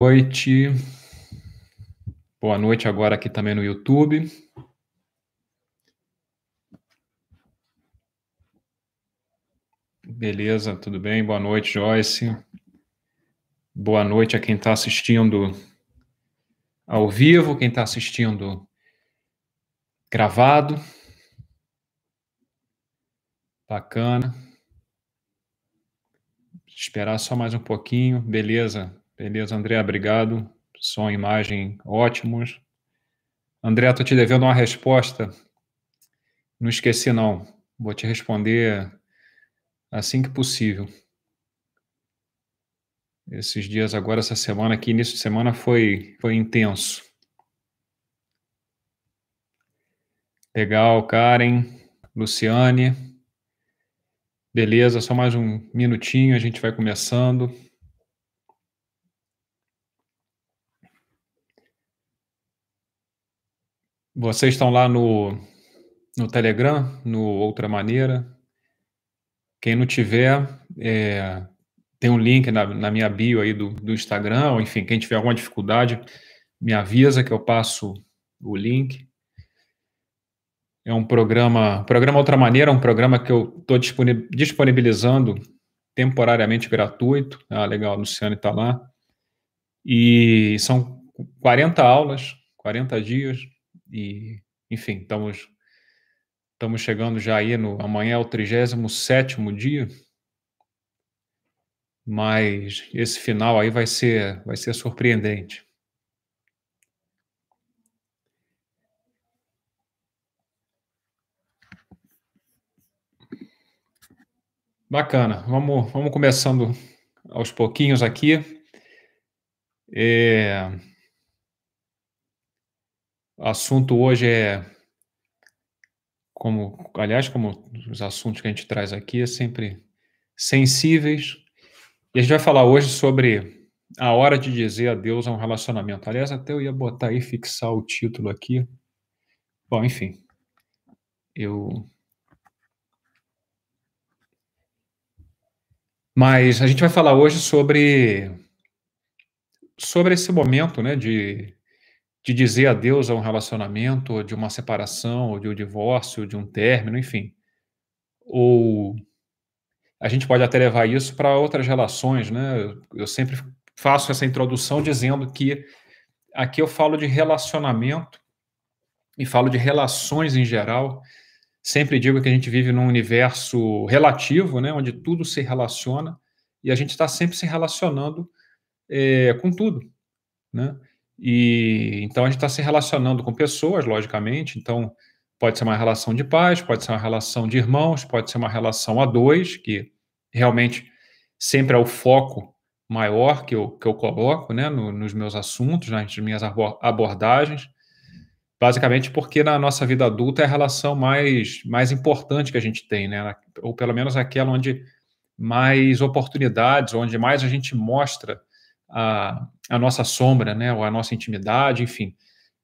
noite. Boa noite agora aqui também no YouTube. Beleza, tudo bem? Boa noite, Joyce. Boa noite a quem está assistindo ao vivo, quem está assistindo gravado. Bacana. Esperar só mais um pouquinho. Beleza, beleza, André, obrigado. Som e imagem ótimos. André, estou te devendo uma resposta. Não esqueci, não. Vou te responder assim que possível. Esses dias agora, essa semana aqui, início de semana, foi, foi intenso. Legal, Karen, Luciane. Beleza, só mais um minutinho, a gente vai começando. Vocês estão lá no, no Telegram, no Outra Maneira. Quem não tiver, é, tem um link na, na, minha bio aí do, do Instagram, ou enfim, quem tiver alguma dificuldade, me avisa que eu passo o link. É um programa, programa Outra Maneira, um programa que eu estou disponibilizando temporariamente gratuito. Ah, legal, a Luciane está lá. E são 40 aulas, 40 dias, e, enfim, estamos, estamos chegando já aí no. Amanhã é o 37 dia. Mas esse final aí vai ser, vai ser surpreendente. Bacana. Vamos, vamos começando aos pouquinhos aqui. É... Assunto hoje é como, aliás, como os assuntos que a gente traz aqui é sempre sensíveis. E a gente vai falar hoje sobre a hora de dizer adeus a um relacionamento. Aliás, até eu ia botar aí, fixar o título aqui. Bom, enfim. Eu. Mas a gente vai falar hoje sobre sobre esse momento, né, de de dizer adeus a um relacionamento, ou de uma separação, ou de um divórcio, ou de um término, enfim. Ou a gente pode até levar isso para outras relações, né? Eu sempre faço essa introdução dizendo que aqui eu falo de relacionamento e falo de relações em geral. Sempre digo que a gente vive num universo relativo, né, onde tudo se relaciona e a gente está sempre se relacionando é, com tudo, né? E então a gente está se relacionando com pessoas, logicamente. Então pode ser uma relação de pais, pode ser uma relação de irmãos, pode ser uma relação a dois, que realmente sempre é o foco maior que eu, que eu coloco né, no, nos meus assuntos, nas minhas abordagens. Basicamente porque na nossa vida adulta é a relação mais, mais importante que a gente tem, né? ou pelo menos aquela onde mais oportunidades, onde mais a gente mostra a, a nossa sombra, né, ou a nossa intimidade, enfim.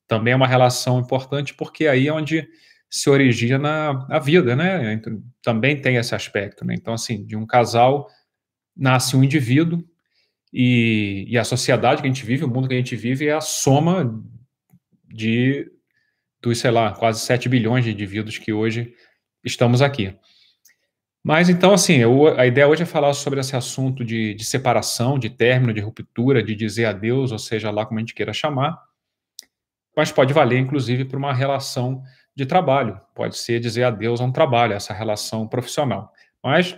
Também é uma relação importante porque aí é onde se origina a vida, né? Também tem esse aspecto, né? Então, assim, de um casal nasce um indivíduo e, e a sociedade que a gente vive, o mundo que a gente vive é a soma de dos, sei lá, quase 7 bilhões de indivíduos que hoje estamos aqui. Mas então, assim, eu, a ideia hoje é falar sobre esse assunto de, de, separação, de término, de ruptura, de dizer adeus, ou seja, lá como a gente queira chamar. Mas pode valer, inclusive, para uma relação de trabalho. Pode ser dizer adeus a um trabalho, essa relação profissional. Mas,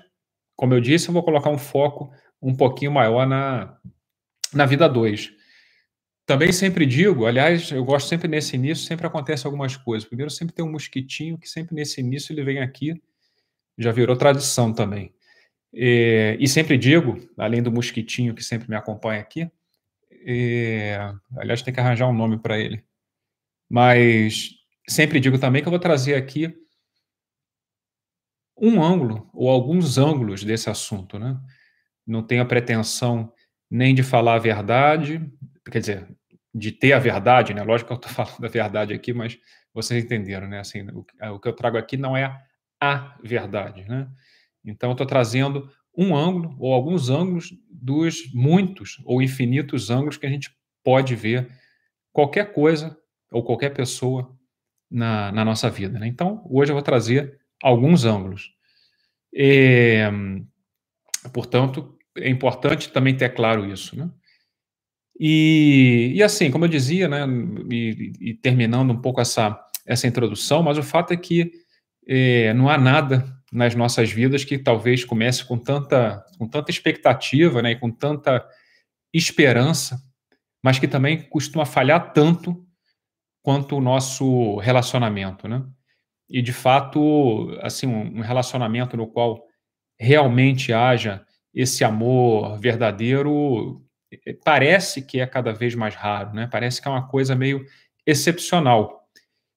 como eu disse, eu vou colocar um foco um pouquinho maior na, na vida 2. Também sempre digo, aliás, eu gosto sempre nesse início, sempre acontece algumas coisas. Primeiro, sempre tem um mosquitinho que sempre nesse início ele vem aqui já virou tradição também. E, e, sempre digo, além do mosquitinho que sempre me acompanha aqui, e, aliás, tem que arranjar um nome para ele, mas sempre digo também que eu vou trazer aqui um ângulo ou alguns ângulos desse assunto, né? Não tenho a pretensão nem de falar a verdade, quer dizer, de ter a verdade, né? Lógico que eu estou falando da verdade aqui, mas vocês entenderam, né? Assim, o, o que eu trago aqui não é a verdade. Né? Então, estou trazendo um ângulo ou alguns ângulos dos muitos ou infinitos ângulos que a gente pode ver qualquer coisa ou qualquer pessoa na, na nossa vida. Né? Então, hoje eu vou trazer alguns ângulos. É, portanto, é importante também ter claro isso. Né? E, e assim, como eu dizia, né, e, e, terminando um pouco essa, essa introdução, mas o fato é que é, não há nada nas nossas vidas que talvez comece com tanta, com tanta expectativa né, e com tanta esperança, mas que também costuma falhar tanto quanto o nosso relacionamento, né? E de fato, assim, um relacionamento no qual realmente haja esse amor verdadeiro eh, parece que é cada vez mais raro, né? Parece que é uma coisa meio excepcional.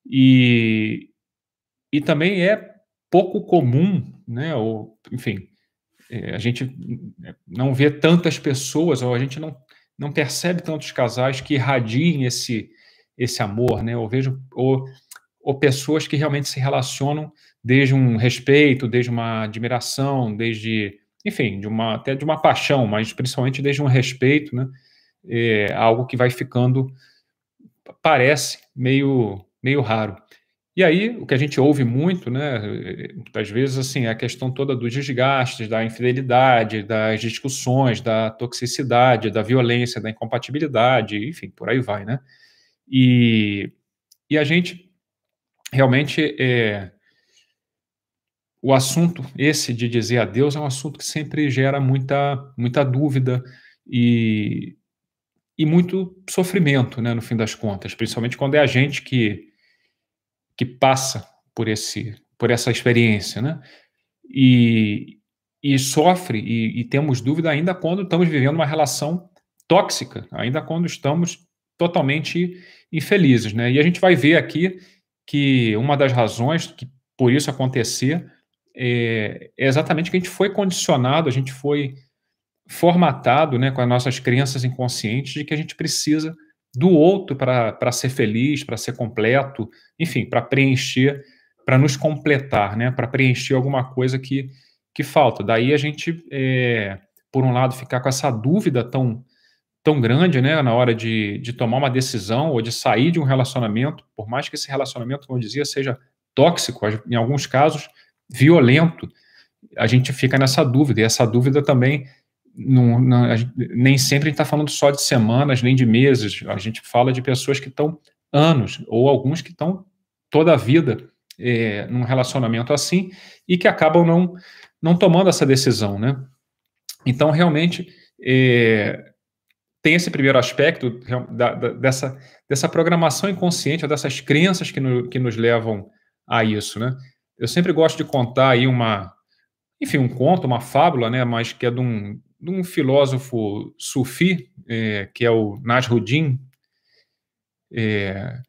E, e também é pouco comum, né? Ou, enfim, é, a gente não vê tantas pessoas, ou a gente não, não percebe tantos casais que irradiem esse, esse amor, né? Ou vejo, ou, ou pessoas que realmente se relacionam desde um respeito, desde uma admiração, desde, enfim, de uma até de uma paixão, mas principalmente desde um respeito, né? É algo que vai ficando parece meio meio raro. E aí, o que a gente ouve muito, né, às vezes, assim, é a questão toda dos desgastes, da infidelidade, das discussões, da toxicidade, da violência, da incompatibilidade, enfim, por aí vai, né? E, e a gente realmente é, o assunto esse de dizer adeus é um assunto que sempre gera muita, muita dúvida e, e muito sofrimento, né, no fim das contas, principalmente quando é a gente que que passa por esse por essa experiência, né? E, e sofre e, e, temos dúvida ainda quando estamos vivendo uma relação tóxica, ainda quando estamos totalmente infelizes, né? E a gente vai ver aqui que uma das razões que por isso acontecer é, é exatamente que a gente foi condicionado, a gente foi formatado, né, com as nossas crenças inconscientes de que a gente precisa do outro para ser feliz, para ser completo, enfim, para preencher, para nos completar, né? Para preencher alguma coisa que, que falta. Daí a gente, é, por um lado, ficar com essa dúvida tão, tão grande, né? Na hora de, de tomar uma decisão ou de sair de um relacionamento, por mais que esse relacionamento, como eu dizia, seja tóxico, em alguns casos, violento, a gente fica nessa dúvida. E essa dúvida também não, não, nem sempre a gente está falando só de semanas, nem de meses. A gente fala de pessoas que estão anos, ou alguns que estão toda a vida é, num relacionamento assim e que acabam não, não tomando essa decisão, né? Então, realmente, é, tem esse primeiro aspecto da, da, dessa, dessa programação inconsciente, ou dessas crenças que, no, que nos levam a isso, né? Eu sempre gosto de contar aí uma, enfim, um conto, uma fábula, né, mas que é de um, de um filósofo sufi, é, que é o Nasruddin. É,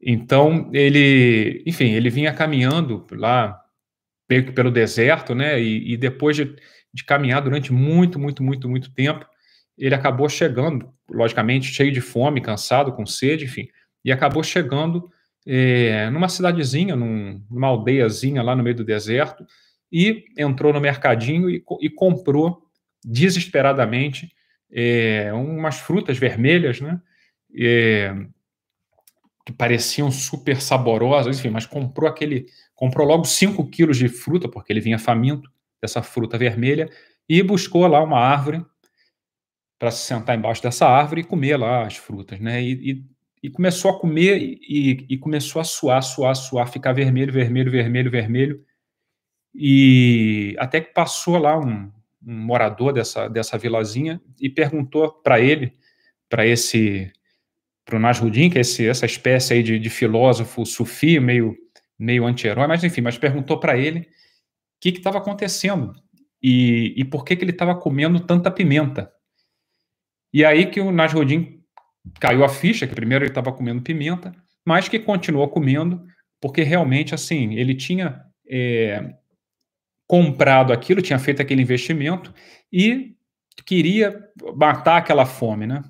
então, ele, enfim, ele vinha caminhando lá, pelo deserto, né, e, e depois de, de, caminhar durante muito, muito, muito, muito tempo, ele acabou chegando, logicamente, cheio de fome, cansado, com sede, enfim, e acabou chegando é, numa cidadezinha, num, numa aldeiazinha lá no meio do deserto, e entrou no mercadinho e, e comprou desesperadamente é, umas frutas vermelhas, né? É, que pareciam super saborosas, enfim, mas comprou aquele, comprou logo 5 quilos de fruta, porque ele vinha faminto dessa fruta vermelha, e buscou lá uma árvore para se sentar embaixo dessa árvore e comer lá as frutas, né? E, e, e começou a comer e, e, começou a suar, suar, suar, ficar vermelho, vermelho, vermelho, vermelho, e até que passou lá um, um morador dessa, dessa vilazinha, e perguntou para ele, para esse, para o Nasruddin, que é esse, essa espécie aí de, de filósofo sufi, meio, meio anti-herói, mas enfim, mas perguntou para ele o que estava acontecendo e, e por que, que ele estava comendo tanta pimenta. E aí que o Nasruddin caiu a ficha, que primeiro ele estava comendo pimenta, mas que continuou comendo, porque realmente, assim, ele tinha é, comprado aquilo, tinha feito aquele investimento e queria matar aquela fome, né?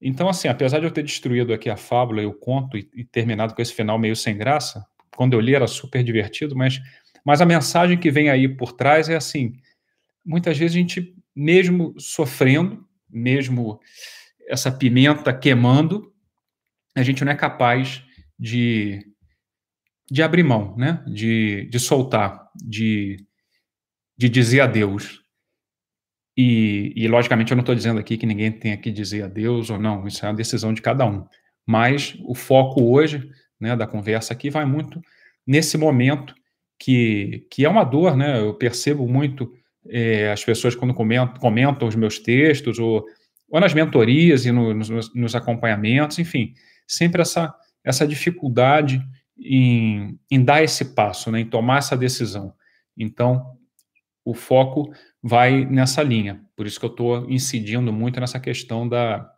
Então, assim, apesar de eu ter destruído aqui a fábula e o conto e, e, terminado com esse final meio sem graça, quando eu li era super divertido, mas, mas a mensagem que vem aí por trás é assim: muitas vezes a gente, mesmo sofrendo, mesmo essa pimenta queimando, a gente não é capaz de, de abrir mão, né? de, de soltar, de, de dizer adeus. E, e, logicamente, eu não estou dizendo aqui que ninguém tenha que dizer adeus ou não, isso é uma decisão de cada um. Mas o foco hoje né, da conversa aqui vai muito nesse momento que, que é uma dor, né? Eu percebo muito é, as pessoas quando comentam, comentam, os meus textos, ou, ou nas mentorias e no, nos, nos, acompanhamentos, enfim, sempre essa, essa dificuldade em, em dar esse passo, né, em tomar essa decisão. Então, o foco vai nessa linha. Por isso que eu estou incidindo muito nessa questão da,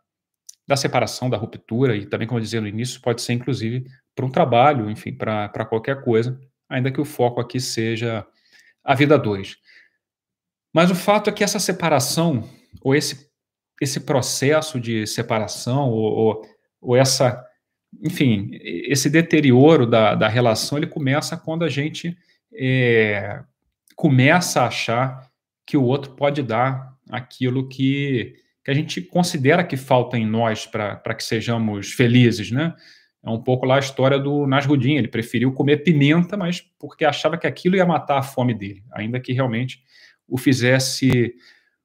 da separação, da ruptura, e também, como eu dizia no início, pode ser inclusive para um trabalho, enfim, para qualquer coisa, ainda que o foco aqui seja a vida dois. Mas o fato é que essa separação, ou esse, esse processo de separação, ou, ou, ou essa, enfim, esse deterioro da, da relação, ele começa quando a gente é, começa a achar que o outro pode dar aquilo que, que a gente considera que falta em nós para que sejamos felizes, né? É um pouco lá a história do Nasrudin, ele preferiu comer pimenta, mas porque achava que aquilo ia matar a fome dele, ainda que realmente o fizesse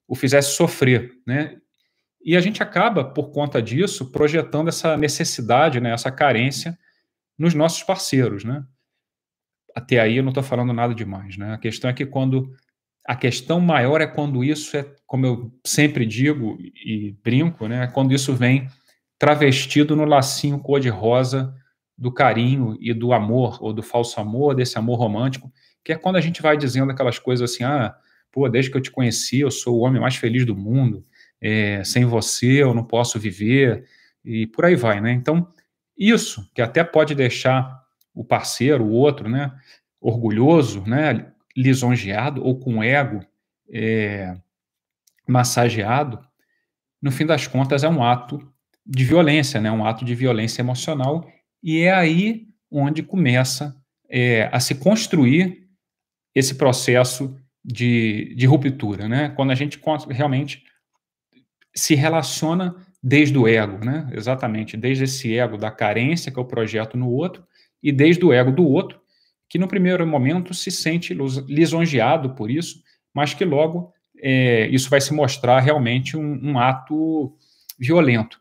o fizesse sofrer, né? E a gente acaba por conta disso projetando essa necessidade, né, essa carência nos nossos parceiros, né? até aí eu não estou falando nada demais, né? A questão é que quando a questão maior é quando isso é, como eu sempre digo e brinco, né? Quando isso vem travestido no lacinho cor-de-rosa do carinho e do amor, ou do falso amor, desse amor romântico, que é quando a gente vai dizendo aquelas coisas assim, ah, pô, desde que eu te conheci, eu sou o homem mais feliz do mundo, é, sem você eu não posso viver, e por aí vai, né? Então, isso, que até pode deixar o parceiro, o outro, né, orgulhoso, né, lisonjeado ou com ego é, massageado, no fim das contas é um ato de violência, né, um ato de violência emocional, e é aí onde começa é, a se construir esse processo de, de ruptura, né, quando a gente realmente se relaciona desde o ego, né, exatamente, desde esse ego da carência que eu projeto no outro, e desde o ego do outro, que no primeiro momento se sente lisonjeado por isso, mas que logo é, isso vai se mostrar realmente um, um ato violento.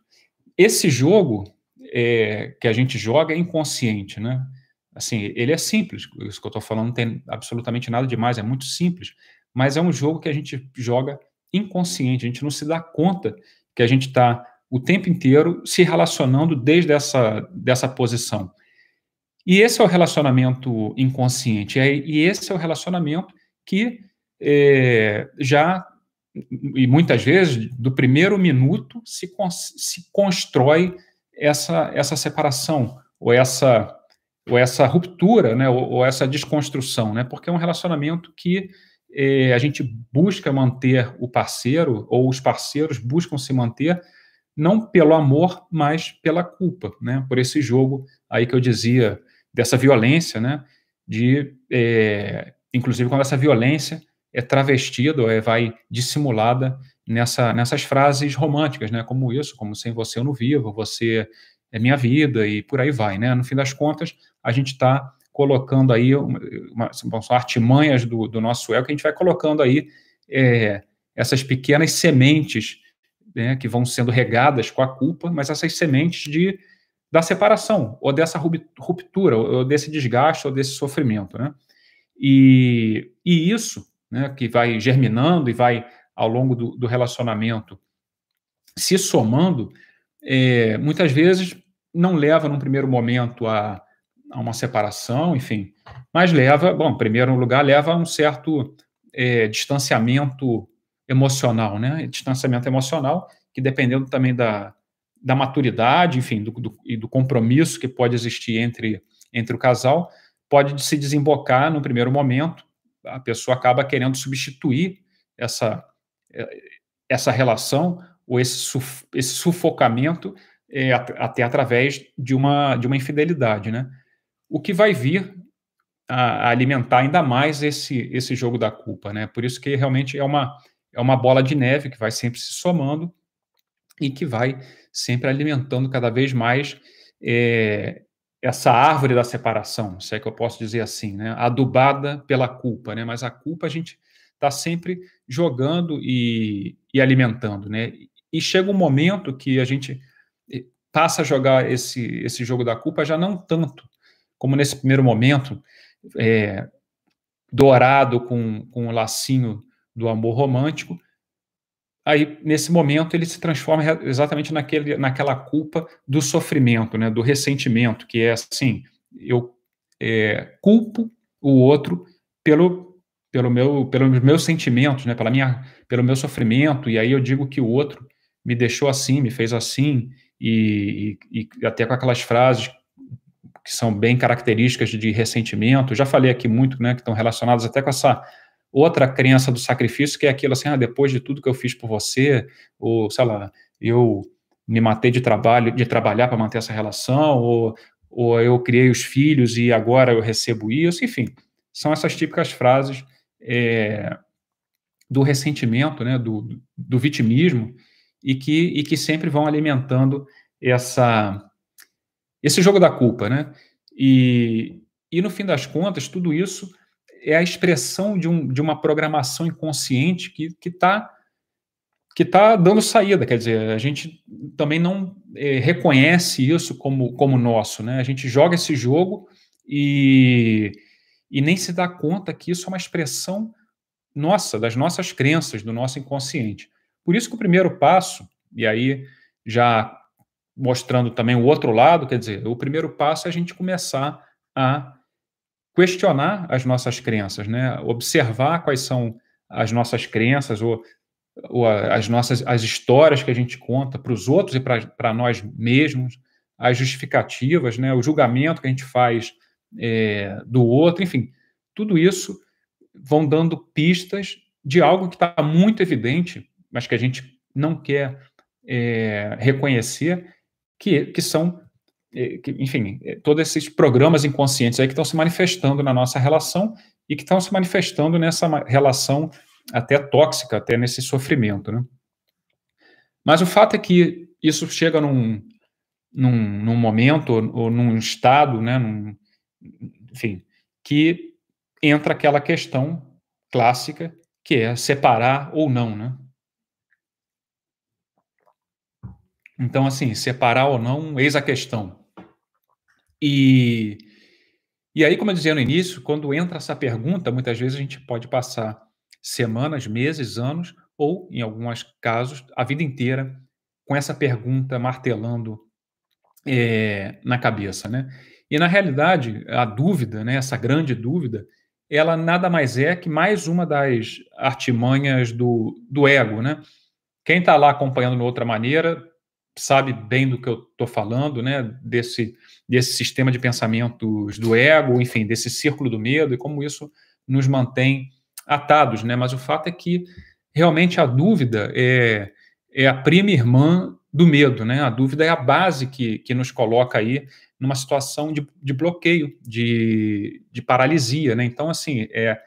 Esse jogo é, que a gente joga é inconsciente, né? Assim, ele é simples, isso que eu estou falando não tem absolutamente nada demais, é muito simples, mas é um jogo que a gente joga inconsciente, a gente não se dá conta que a gente está o tempo inteiro se relacionando desde essa dessa posição. E esse é o relacionamento inconsciente. E esse é o relacionamento que é, já, e muitas vezes, do primeiro minuto, se, se constrói essa, essa separação, ou essa, ou essa ruptura, né, ou, ou essa desconstrução, né, porque é um relacionamento que é, a gente busca manter o parceiro, ou os parceiros buscam se manter, não pelo amor, mas pela culpa, né, por esse jogo aí que eu dizia dessa violência, né? De, é, inclusive, quando essa violência é travestida ou é, vai dissimulada nessa, nessas frases românticas, né? Como isso, como sem você eu não vivo, você é minha vida e por aí vai, né? No fim das contas, a gente está colocando aí uma, uma, são artimanhas do, do nosso ego que a gente vai colocando aí é, essas pequenas sementes né, que vão sendo regadas com a culpa, mas essas sementes de da separação, ou dessa ruptura, ou desse desgaste, ou desse sofrimento, né? E, e isso, né, que vai germinando e vai, ao longo do, do relacionamento, se somando, é, muitas vezes não leva, num primeiro momento, a, a, uma separação, enfim, mas leva, bom, em primeiro lugar, leva a um certo é, distanciamento emocional, né? Distanciamento emocional, que dependendo também da, da maturidade, enfim, do, do, e do compromisso que pode existir entre, entre o casal, pode se desembocar no primeiro momento, a pessoa acaba querendo substituir essa, essa relação ou esse, suf, esse sufocamento é, até através de uma, de uma infidelidade, né? O que vai vir a, alimentar ainda mais esse, esse jogo da culpa, né? Por isso que realmente é uma, é uma bola de neve que vai sempre se somando e que vai sempre alimentando cada vez mais é, essa árvore da separação, se é que eu posso dizer assim, né? adubada pela culpa, né? mas a culpa a gente está sempre jogando e, e, alimentando. Né? E chega um momento que a gente eh, passa a jogar esse, esse jogo da culpa já não tanto como nesse primeiro momento, é, dourado com, com o lacinho do amor romântico, aí nesse momento ele se transforma exatamente naquele, naquela culpa do sofrimento, né, do ressentimento, que é assim, eu é, culpo o outro pelo pelo meu pelos meus sentimentos, né, pela minha pelo meu sofrimento e aí eu digo que o outro me deixou assim, me fez assim e, e, e até com aquelas frases que são bem características de ressentimento. Já falei aqui muito, né, que estão relacionadas até com essa outra crença do sacrifício, que é aquilo assim, ah, depois de tudo que eu fiz por você, ou sei lá, eu me matei de trabalho, de trabalhar para manter essa relação, ou, ou eu criei os filhos e agora eu recebo isso, enfim, são essas típicas frases é, do ressentimento, né, do, do vitimismo, e que, e que sempre vão alimentando essa esse jogo da culpa, né? E, e no fim das contas, tudo isso é a expressão de, um, de uma programação inconsciente que está que tá dando saída, quer dizer, a gente também não é, reconhece isso como, como nosso, né? A gente joga esse jogo e, e nem se dá conta que isso é uma expressão nossa, das nossas crenças, do nosso inconsciente. Por isso que o primeiro passo, e aí já mostrando também o outro lado, quer dizer, o primeiro passo é a gente começar a questionar as nossas crenças, né? Observar quais são as nossas crenças ou, ou as nossas as histórias que a gente conta para os outros e para nós mesmos, as justificativas, né? O julgamento que a gente faz é, do outro, enfim, tudo isso vão dando pistas de algo que está muito evidente, mas que a gente não quer é, reconhecer, que, que são é, que, enfim, é, todos esses programas inconscientes aí que estão se manifestando na nossa relação e que estão se manifestando nessa relação até tóxica, até nesse sofrimento, né? Mas o fato é que isso chega num, num, num momento ou, ou, num estado, né, num, enfim, que entra aquela questão clássica que é separar ou não, né? Então, assim, separar ou não, eis a questão. E, e aí, como eu dizia no início, quando entra essa pergunta, muitas vezes a gente pode passar semanas, meses, anos, ou, em alguns casos, a vida inteira com essa pergunta martelando é, na cabeça, né? E na realidade, a dúvida, né, essa grande dúvida, ela nada mais é que mais uma das artimanhas do, do ego, né? Quem está lá acompanhando de outra maneira sabe bem do que eu estou falando, né? Desse, desse sistema de pensamentos do ego, enfim, desse círculo do medo e como isso nos mantém atados, né? Mas o fato é que realmente a dúvida é, é a prima irmã do medo, né? A dúvida é a base que, que nos coloca aí numa situação de, de bloqueio, de, de paralisia, né? Então, assim, é,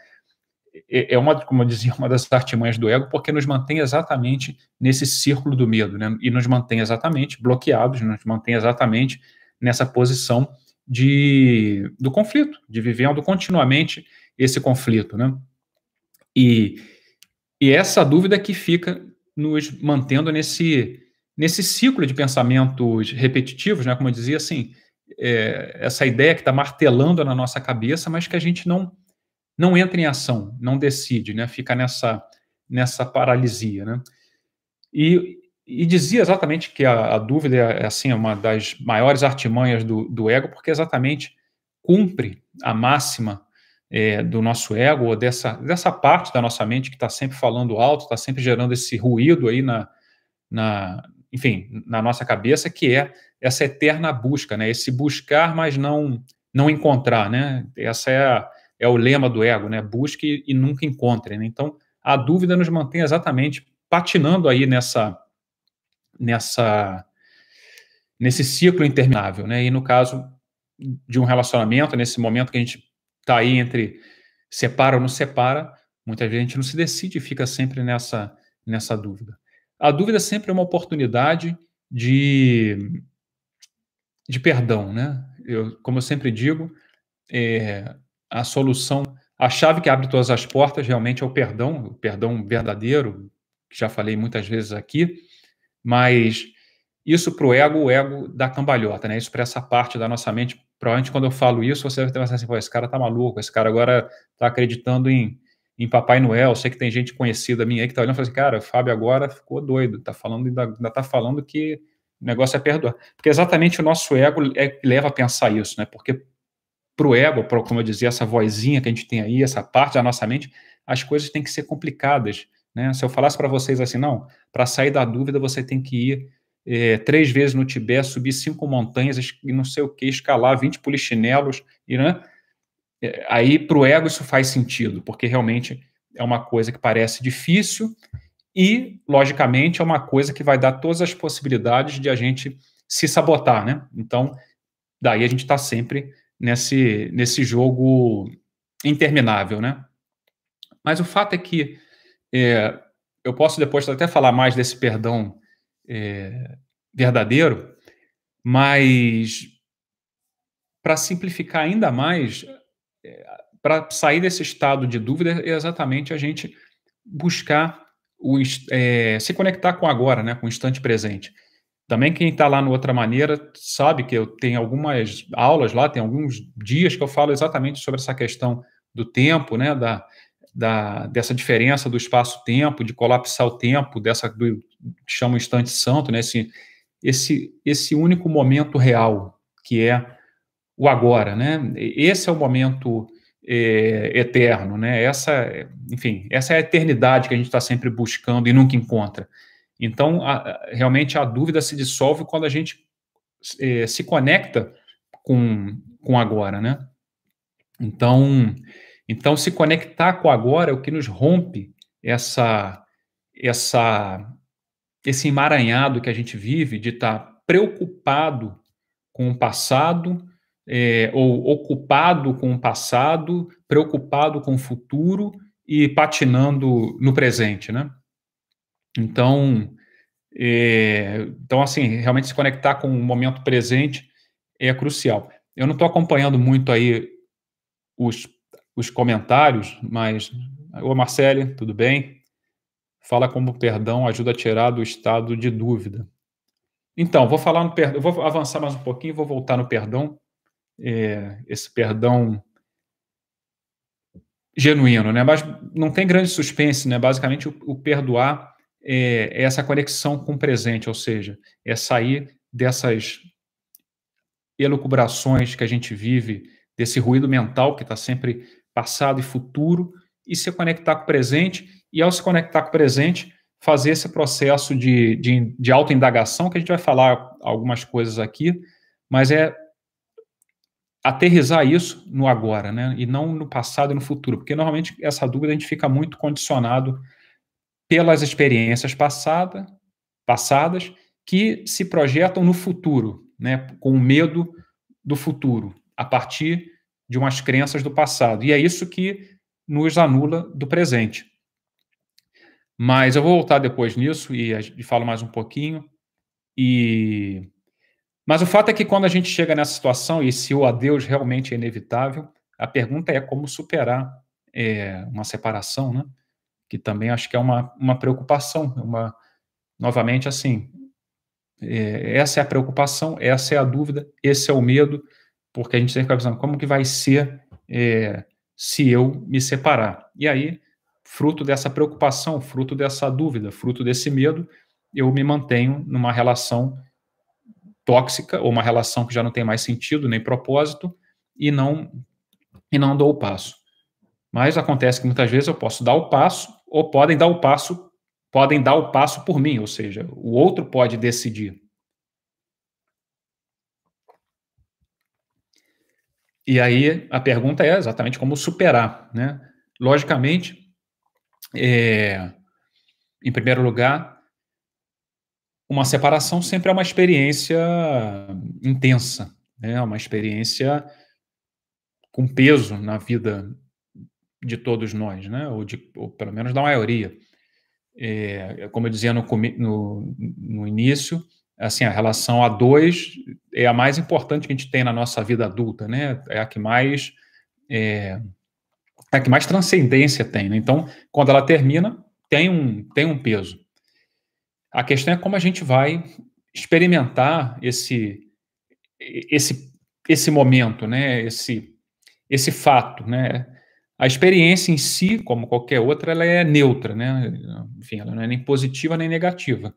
é, é uma, como eu dizia, uma das artimanhas do ego, porque nos mantém exatamente nesse círculo do medo, né? E nos mantém exatamente bloqueados, nos mantém exatamente nessa posição de, do conflito, de vivendo continuamente esse conflito, né? E, e essa dúvida que fica nos mantendo nesse, nesse ciclo de pensamentos repetitivos, né? Como eu dizia, assim, é, essa ideia que está martelando na nossa cabeça, mas que a gente não não entra em ação, não decide, né? Fica nessa nessa paralisia, né? E, e dizia exatamente que a, a, dúvida é assim uma das maiores artimanhas do, do ego, porque exatamente cumpre a máxima é, do nosso ego ou dessa dessa parte da nossa mente que está sempre falando alto, está sempre gerando esse ruído aí na, na enfim na nossa cabeça, que é essa eterna busca, né? Esse buscar, mas não não encontrar, né? Essa é a, é o lema do ego, né? Busque e nunca encontre. Né? Então, a dúvida nos mantém exatamente patinando aí nessa, nessa, nesse ciclo interminável, né? E no caso de um relacionamento, nesse momento que a gente está aí entre separa ou não separa, muitas vezes a gente não se decide e fica sempre nessa, nessa dúvida. A dúvida sempre é uma oportunidade de, de perdão, né? Eu, como eu sempre digo, é, a solução, a chave que abre todas as portas realmente é o perdão, o perdão verdadeiro, que já falei muitas vezes aqui, mas isso para o ego, o ego dá cambalhota, né? Isso para essa parte da nossa mente. Provavelmente quando eu falo isso, você vai pensar assim, pô, esse cara tá maluco, esse cara agora tá acreditando em, em Papai Noel. Sei que tem gente conhecida minha aí que tá olhando e assim, cara, o Fábio agora ficou doido, tá falando, ainda, ainda tá falando que o negócio é perdoar. Porque exatamente o nosso ego é, leva a pensar isso, né? Porque para o ego, pro, como eu dizia, essa vozinha que a gente tem aí, essa parte da nossa mente, as coisas têm que ser complicadas. Né? Se eu falasse para vocês assim, não, para sair da dúvida você tem que ir é, três vezes no Tibete, subir cinco montanhas e não sei o que, escalar 20 polichinelos, e, né? É, aí para o ego isso faz sentido, porque realmente é uma coisa que parece difícil e, logicamente, é uma coisa que vai dar todas as possibilidades de a gente se sabotar, né? Então, daí a gente está sempre nesse, nesse jogo interminável, né? Mas o fato é que é, eu posso depois até falar mais desse perdão é, verdadeiro, mas para simplificar ainda mais, é, para sair desse estado de dúvida, é exatamente a gente buscar o, é, se conectar com agora, né, com o instante presente. Também quem está lá no Outra Maneira sabe que eu tenho algumas aulas lá, tem alguns dias que eu falo exatamente sobre essa questão do tempo, né, da, da, dessa diferença do espaço-tempo, de colapsar o tempo, dessa do que chama o instante santo, né? Esse, esse, esse único momento real, que é o agora, né? Esse é o momento é, eterno, né? Essa, enfim, essa é a eternidade que a gente está sempre buscando e nunca encontra. Então, a, realmente a dúvida se dissolve quando a gente é, se conecta com, com agora, né? Então, então, se conectar com agora é o que nos rompe essa, essa, esse emaranhado que a gente vive de estar preocupado com o passado, é, ou ocupado com o passado, preocupado com o futuro e patinando no presente, né? Então, é, então assim, realmente se conectar com o momento presente é crucial. Eu não estou acompanhando muito aí os os comentários, mas. Ô, Marcele, tudo bem? Fala como o perdão ajuda a tirar do estado de dúvida. Então, vou falar no perdão, vou avançar mais um pouquinho, vou voltar no perdão. É, esse perdão genuíno, né? Mas não tem grande suspense, né? Basicamente, o, o perdoar é, é, essa conexão com o presente, ou seja, é sair dessas elucubrações que a gente vive, desse ruído mental que está sempre passado e futuro, e se conectar com o presente, e ao se conectar com o presente, fazer esse processo de, de, de autoindagação, que a gente vai falar algumas coisas aqui, mas é aterrizar isso no agora, né? E não no passado e no futuro, porque normalmente essa dúvida a gente fica muito condicionado pelas experiências passada, passadas que se projetam no futuro, né? Com o medo do futuro, a partir de umas crenças do passado. E é isso que nos anula do presente. Mas eu vou voltar depois nisso e, e falo mais um pouquinho. E mas o fato é que quando a gente chega nessa situação e se o adeus realmente é inevitável, a pergunta é como superar é, uma separação, né? Que também acho que é uma, uma preocupação, uma novamente assim, é, essa é a preocupação, essa é a dúvida, esse é o medo porque a gente sempre fica pensando como que vai ser é, se eu me separar. E aí, fruto dessa preocupação, fruto dessa dúvida, fruto desse medo, eu me mantenho numa relação tóxica ou uma relação que já não tem mais sentido nem propósito e não e não dou o passo. Mas acontece que muitas vezes eu posso dar o passo ou podem dar o passo, podem dar o passo por mim, ou seja, o outro pode decidir. E aí a pergunta é exatamente como superar, né? Logicamente, é, em primeiro lugar, uma separação sempre é uma experiência intensa, né? Uma experiência com peso na vida de todos nós, né? ou, de, ou pelo menos da maioria. É, como eu dizia no, no, no, início, assim, a relação a dois é a mais importante que a gente tem na nossa vida adulta, né? É a que mais é, é a que mais transcendência tem. Né? Então, quando ela termina, tem um, tem um peso. A questão é como a gente vai experimentar esse esse esse momento, né? Esse esse fato, né? A experiência em si, como qualquer outra, ela é neutra, né? Enfim, ela não é nem positiva nem negativa.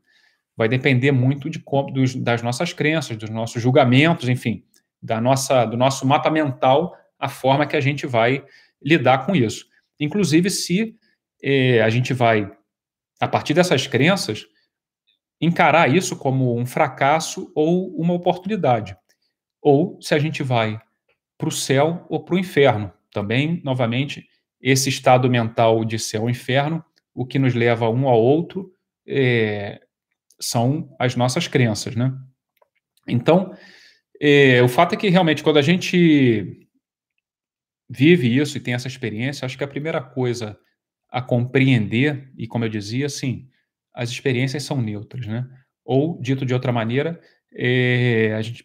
Vai depender muito de como, dos, das nossas crenças, dos nossos julgamentos, enfim, da nossa, do nosso mapa mental, a forma que a gente vai lidar com isso. Inclusive, se eh, a gente vai, a partir dessas crenças, encarar isso como um fracasso ou uma oportunidade. Ou se a gente vai para o céu ou para o inferno. Também, novamente, esse estado mental de céu e inferno, o que nos leva um ao outro é, são as nossas crenças, né? Então, é, o fato é que realmente quando a gente vive isso e tem essa experiência, acho que a primeira coisa a compreender, e como eu dizia, sim, as experiências são neutras, né? Ou, dito de outra maneira, é, a gente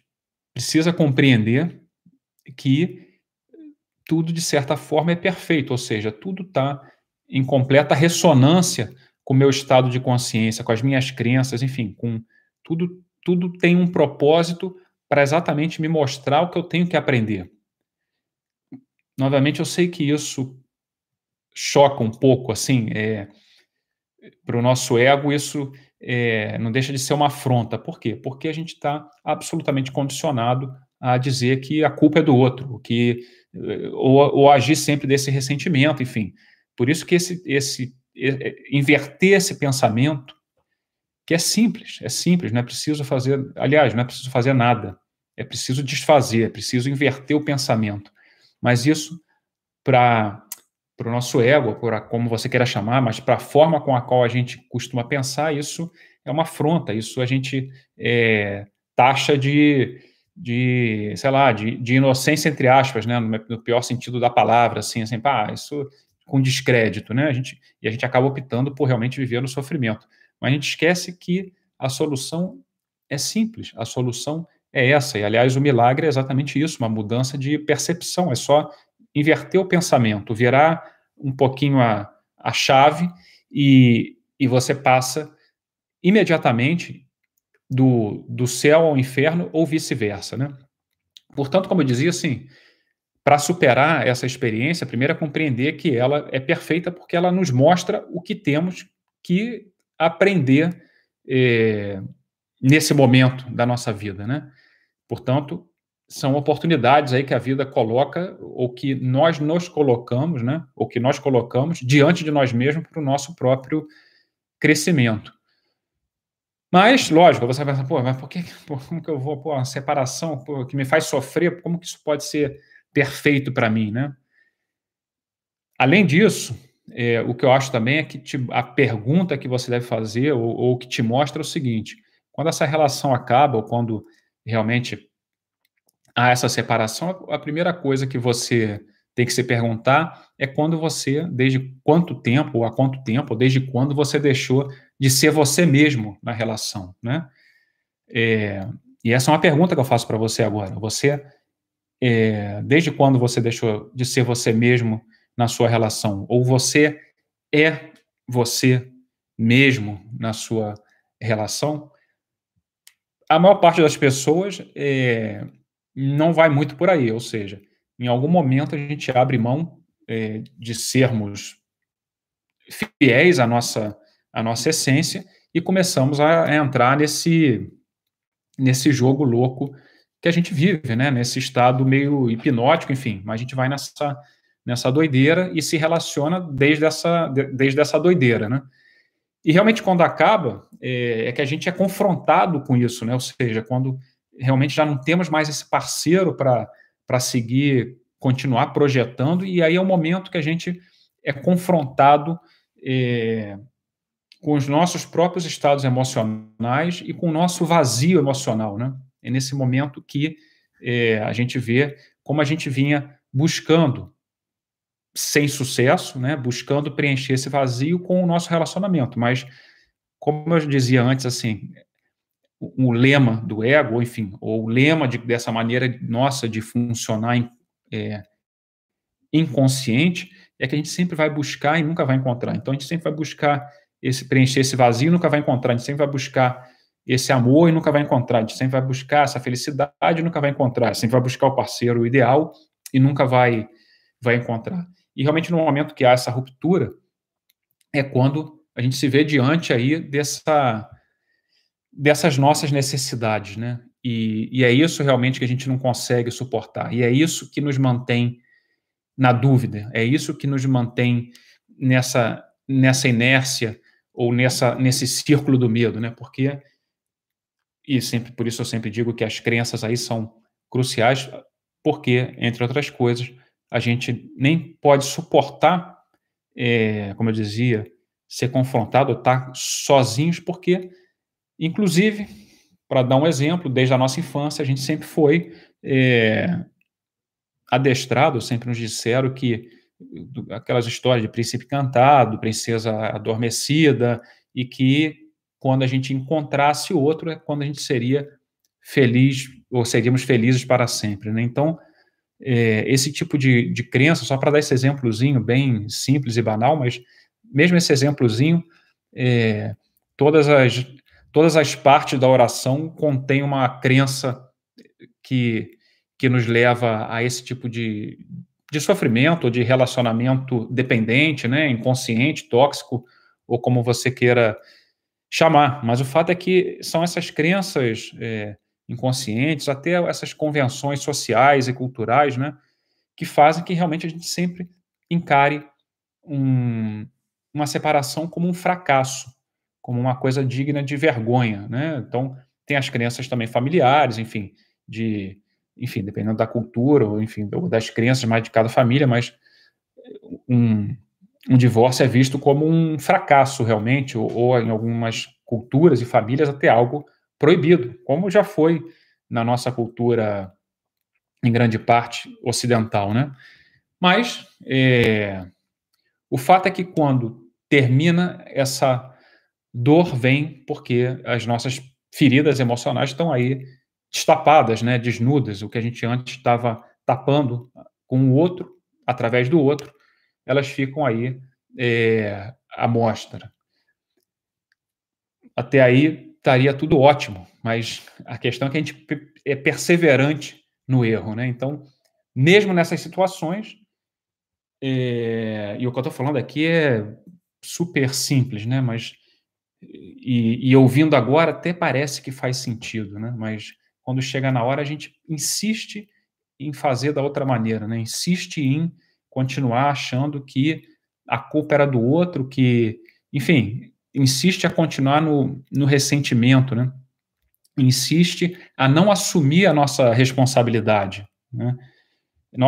precisa compreender que tudo, de certa forma, é perfeito, ou seja, tudo está em completa ressonância com o meu estado de consciência, com as minhas crenças, enfim, com tudo, tudo tem um propósito para exatamente me mostrar o que eu tenho que aprender. Novamente, eu sei que isso choca um pouco, assim, é, para o nosso ego, isso é, não deixa de ser uma afronta. Por quê? Porque a gente está absolutamente condicionado a dizer que a culpa é do outro, que ou, ou agir sempre desse ressentimento, enfim. Por isso que esse, esse inverter esse pensamento, que é simples, é simples, não é preciso fazer, aliás, não é preciso fazer nada, é preciso desfazer, é preciso inverter o pensamento. Mas isso para o nosso ego, para como você queira chamar, mas para a forma com a qual a gente costuma pensar, isso é uma afronta, isso a gente é, taxa de, de, sei lá, de, de inocência entre aspas, né, no, pior sentido da palavra, assim, assim, pá, isso com descrédito, né, a gente, e a gente acaba optando por realmente viver no sofrimento. Mas a gente esquece que a solução é simples, a solução é essa, e aliás o milagre é exatamente isso, uma mudança de percepção, é só inverter o pensamento, virar um pouquinho a, a chave e, e você passa imediatamente do, do céu ao inferno ou vice-versa, né? Portanto, como eu dizia, assim, para superar essa experiência, primeiro é compreender que ela é perfeita porque ela nos mostra o que temos que aprender eh, nesse momento da nossa vida, né? Portanto, são oportunidades aí que a vida coloca, ou que nós nos colocamos, né? Ou que nós colocamos diante de nós mesmos para o nosso próprio crescimento. Mas, lógico, você vai pensar, pô, mas por que, como que eu vou, pô, uma separação que me faz sofrer, como que isso pode ser perfeito para mim, né? Além disso, é, o que eu acho também é que te, a pergunta que você deve fazer, ou, ou que te mostra é o seguinte, quando essa relação acaba, ou quando realmente a essa separação, a primeira coisa que você tem que se perguntar é quando você, desde quanto tempo, ou há quanto tempo, ou desde quando você deixou de ser você mesmo na relação, né? É, e essa é uma pergunta que eu faço para você agora. Você, é, desde quando você deixou de ser você mesmo na sua relação? Ou você é você mesmo na sua relação? A maior parte das pessoas é, não vai muito por aí, ou seja, em algum momento a gente abre mão é, de sermos fiéis à nossa, à nossa essência e começamos a, a, entrar nesse, nesse jogo louco que a gente vive, né? nesse estado meio hipnótico, enfim, mas a gente vai nessa, nessa doideira e se relaciona desde essa, desde essa doideira, né? E realmente quando acaba, é, é que a gente é confrontado com isso, né? Ou seja, quando realmente já não temos mais esse parceiro para seguir, continuar projetando, e aí é o momento que a gente é confrontado é, com os nossos próprios estados emocionais e com o nosso vazio emocional, né? É nesse momento que é, a gente vê como a gente vinha buscando, sem sucesso, né, buscando preencher esse vazio com o nosso relacionamento. Mas, como eu dizia antes, assim, o, o lema do ego, enfim, ou o lema de, dessa maneira nossa de funcionar é, inconsciente, é que a gente sempre vai buscar e nunca vai encontrar. Então, a gente sempre vai buscar esse preencher esse vazio nunca vai encontrar. A gente sempre vai buscar esse amor e nunca vai encontrar. A gente sempre vai buscar essa felicidade e nunca vai encontrar. Sempre vai buscar o parceiro ideal e nunca vai, vai encontrar. E realmente no momento que há essa ruptura é quando a gente se vê diante aí dessa dessas nossas necessidades, né? E, e é isso realmente que a gente não consegue suportar. E é isso que nos mantém na dúvida. É isso que nos mantém nessa nessa inércia ou nessa nesse círculo do medo, né? Porque e sempre por isso eu sempre digo que as crenças aí são cruciais, porque entre outras coisas a gente nem pode suportar, é, como eu dizia, ser confrontado, estar sozinhos, porque, inclusive, para dar um exemplo, desde a nossa infância a gente sempre foi é, adestrado, sempre nos disseram que aquelas histórias de príncipe cantado, princesa adormecida, e que quando a gente encontrasse outro, é quando a gente seria feliz, ou seríamos felizes para sempre. Né? Então, é, esse tipo de, de crença, só para dar esse exemplozinho bem simples e banal, mas mesmo esse exemplozinho, é, todas, as, todas as partes da oração contêm uma crença que, que nos leva a esse tipo de, de sofrimento, de relacionamento dependente, né, inconsciente, tóxico, ou como você queira chamar. Mas o fato é que são essas crenças é, inconscientes, até essas convenções sociais e culturais, né, que fazem que realmente a gente sempre encare um, uma separação como um fracasso, como uma coisa digna de vergonha, né? Então tem as crenças também familiares, enfim, de, enfim, dependendo da cultura ou enfim das crenças mais de cada família, mas um, um divórcio é visto como um fracasso realmente, ou, ou, em algumas culturas e famílias até algo proibido, como já foi na nossa cultura em grande parte ocidental, né? Mas é, o fato é que quando termina essa dor vem porque as nossas feridas emocionais estão aí destapadas, né, desnudas, o que a gente antes estava tapando com o outro, através do outro, elas ficam aí é, à mostra. Até aí estaria tudo ótimo, mas a questão é que a gente é perseverante no erro, né? Então, mesmo nessas situações, é, e o que eu estou falando aqui é super simples, né? Mas e, e, ouvindo agora até parece que faz sentido, né? Mas quando chega na hora a gente insiste em fazer da outra maneira, né? Insiste em continuar achando que a culpa era do outro, que, enfim, insiste a continuar no, no ressentimento, né? Insiste a não assumir a nossa responsabilidade, né?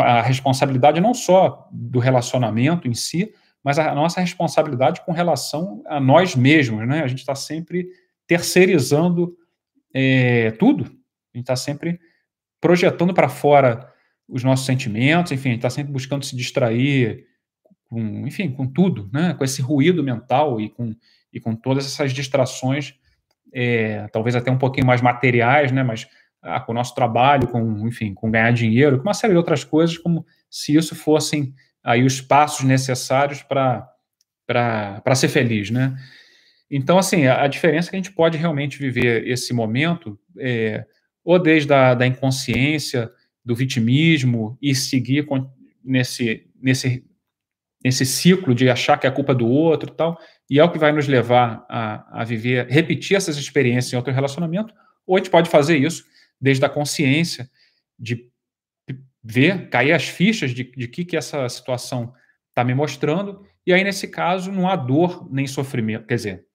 A responsabilidade não só do relacionamento em si, mas a nossa responsabilidade com relação a nós mesmos, né? A gente está sempre terceirizando é, tudo, a gente está sempre projetando para fora os nossos sentimentos, enfim, a gente está sempre buscando se distrair com, enfim, com tudo, né? com esse ruído mental e com, e com todas essas distrações, é, talvez até um pouquinho mais materiais, né? mas ah, com o nosso trabalho, com, enfim, com ganhar dinheiro, com uma série de outras coisas, como se isso fossem aí os passos necessários para ser feliz, né? Então, assim, a, a, diferença é que a gente pode realmente viver esse momento, é, ou desde a da inconsciência, do vitimismo e seguir com, nesse, nesse, nesse ciclo de achar que é culpa do outro e tal, e é o que vai nos levar a, a viver, repetir essas experiências em outro relacionamento, ou a gente pode fazer isso desde a consciência de ver, cair as fichas de, de que, que essa situação está me mostrando, e aí, nesse caso, não há dor nem sofrimento, quer dizer,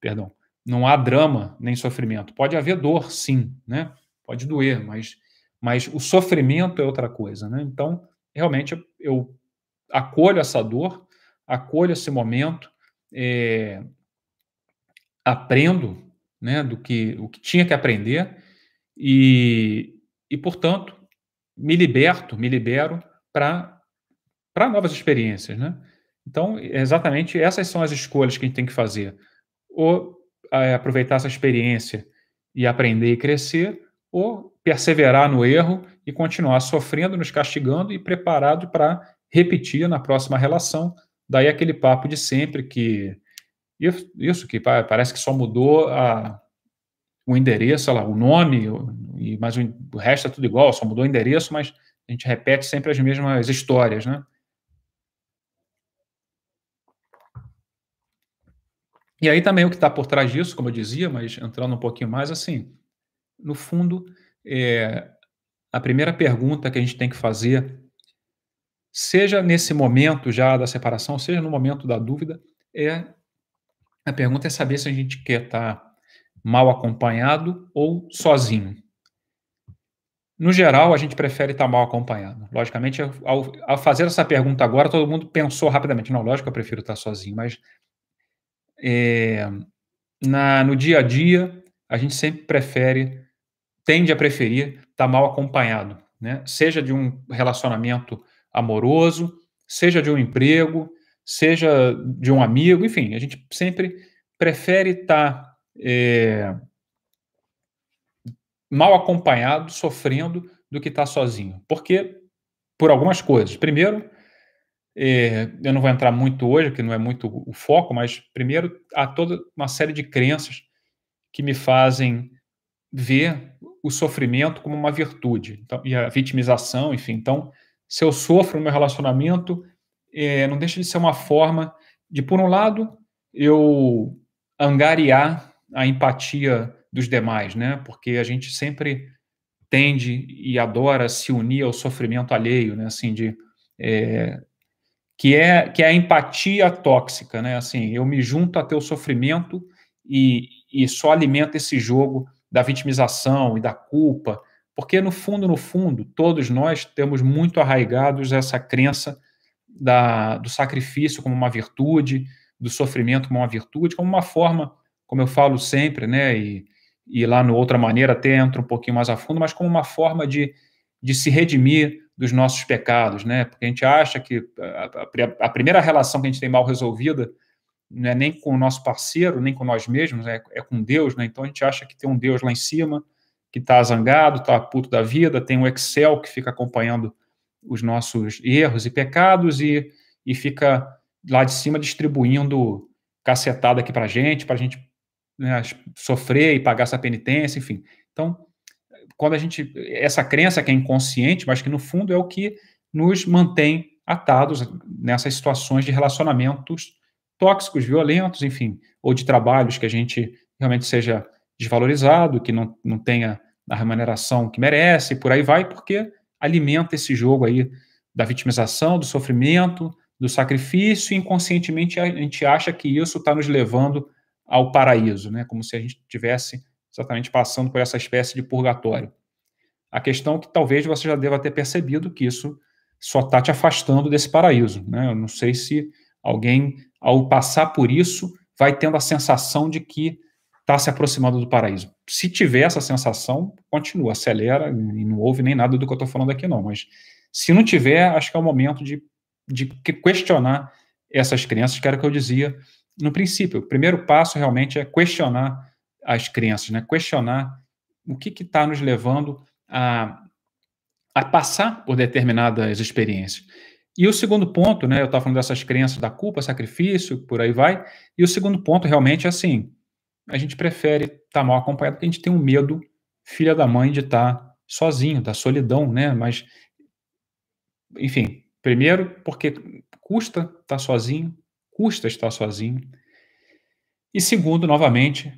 perdão, não há drama nem sofrimento. Pode haver dor, sim, né? Pode doer, mas mas o sofrimento é outra coisa, né? Então, realmente, eu acolho essa dor, acolho esse momento, é, aprendo né, do que o que tinha que aprender e, e, portanto, me liberto, me libero para novas experiências, né? Então, exatamente essas são as escolhas que a gente tem que fazer. Ou é, aproveitar essa experiência e aprender e crescer, ou perseverar no erro e continuar sofrendo, nos castigando e preparado para repetir na próxima relação. Daí aquele papo de sempre que isso que parece que só mudou a, o endereço, lá, o nome, e, mas o, o resto é tudo igual, só mudou o endereço, mas a gente repete sempre as mesmas histórias, né? E aí também o que está por trás disso, como eu dizia, mas entrando um pouquinho mais, assim, no fundo, é, a primeira pergunta que a gente tem que fazer, seja nesse momento já da separação, seja no momento da dúvida, é a pergunta é saber se a gente quer estar tá mal acompanhado ou sozinho. No geral, a gente prefere estar tá mal acompanhado. Logicamente, ao, ao, fazer essa pergunta agora, todo mundo pensou rapidamente. Não, lógico eu prefiro estar tá sozinho, mas é, na, no dia a dia, a gente sempre prefere, tende a preferir estar mal acompanhado, né? Seja de um relacionamento amoroso, seja de um emprego, seja de um amigo, enfim, a gente sempre prefere estar é, mal acompanhado, sofrendo, do que estar sozinho. Porque, por algumas coisas. Primeiro, é, eu não vou entrar muito hoje, que não é muito o foco, mas primeiro há toda uma série de crenças que me fazem ver o sofrimento como uma virtude então, e a vitimização, enfim. Então, se eu sofro no meu relacionamento, é, não deixa de ser uma forma de, por um lado, eu angariar a empatia dos demais, né? Porque a gente sempre tende e adora se unir ao sofrimento alheio, né? Assim, de é, que é que é a empatia tóxica, né? Assim, eu me junto a teu sofrimento e, e só alimenta esse jogo da vitimização e da culpa, porque no fundo, no fundo, todos nós temos muito arraigados essa crença da, do sacrifício como uma virtude, do sofrimento como uma virtude, como uma forma, como eu falo sempre, né? E, e lá no outra maneira até entra um pouquinho mais a fundo, mas como uma forma de, de se redimir dos nossos pecados, né? Porque a gente acha que a, a, a, primeira relação que a gente tem mal resolvida não é nem com o nosso parceiro, nem com nós mesmos, é, é com Deus, né? Então a gente acha que tem um Deus lá em cima que está zangado, está puto da vida, tem um Excel que fica acompanhando os nossos erros e pecados e, e fica lá de cima distribuindo cacetada aqui para gente, para a gente né, sofrer e pagar essa penitência, enfim. Então, quando a gente. Essa crença que é inconsciente, mas que no fundo é o que nos mantém atados nessas situações de relacionamentos tóxicos, violentos, enfim, ou de trabalhos que a gente realmente seja desvalorizado, que não, não tenha a remuneração que merece, por aí vai, porque alimenta esse jogo aí da vitimização, do sofrimento, do sacrifício, e inconscientemente a gente acha que isso está nos levando ao paraíso, né? como se a gente tivesse exatamente passando por essa espécie de purgatório. A questão é que talvez você já deva ter percebido que isso só está te afastando desse paraíso. Né? Eu não sei se alguém, ao passar por isso, vai tendo a sensação de que está se aproximando do paraíso. Se tiver essa sensação, continua, acelera, e não houve nem nada do que eu estou falando aqui, não. Mas se não tiver, acho que é o momento de, de questionar essas crenças, que era o que eu dizia no princípio. O primeiro passo realmente é questionar as crenças, né? questionar o que está nos levando a, a passar por determinadas experiências. E o segundo ponto, né, eu estava falando dessas crenças da culpa, sacrifício, por aí vai, e o segundo ponto realmente é assim, a gente prefere estar tá mal acompanhado porque a gente tem um medo, filha da mãe, de estar tá sozinho, da solidão, né, mas, enfim, primeiro porque custa estar tá sozinho, custa estar sozinho, e segundo, novamente,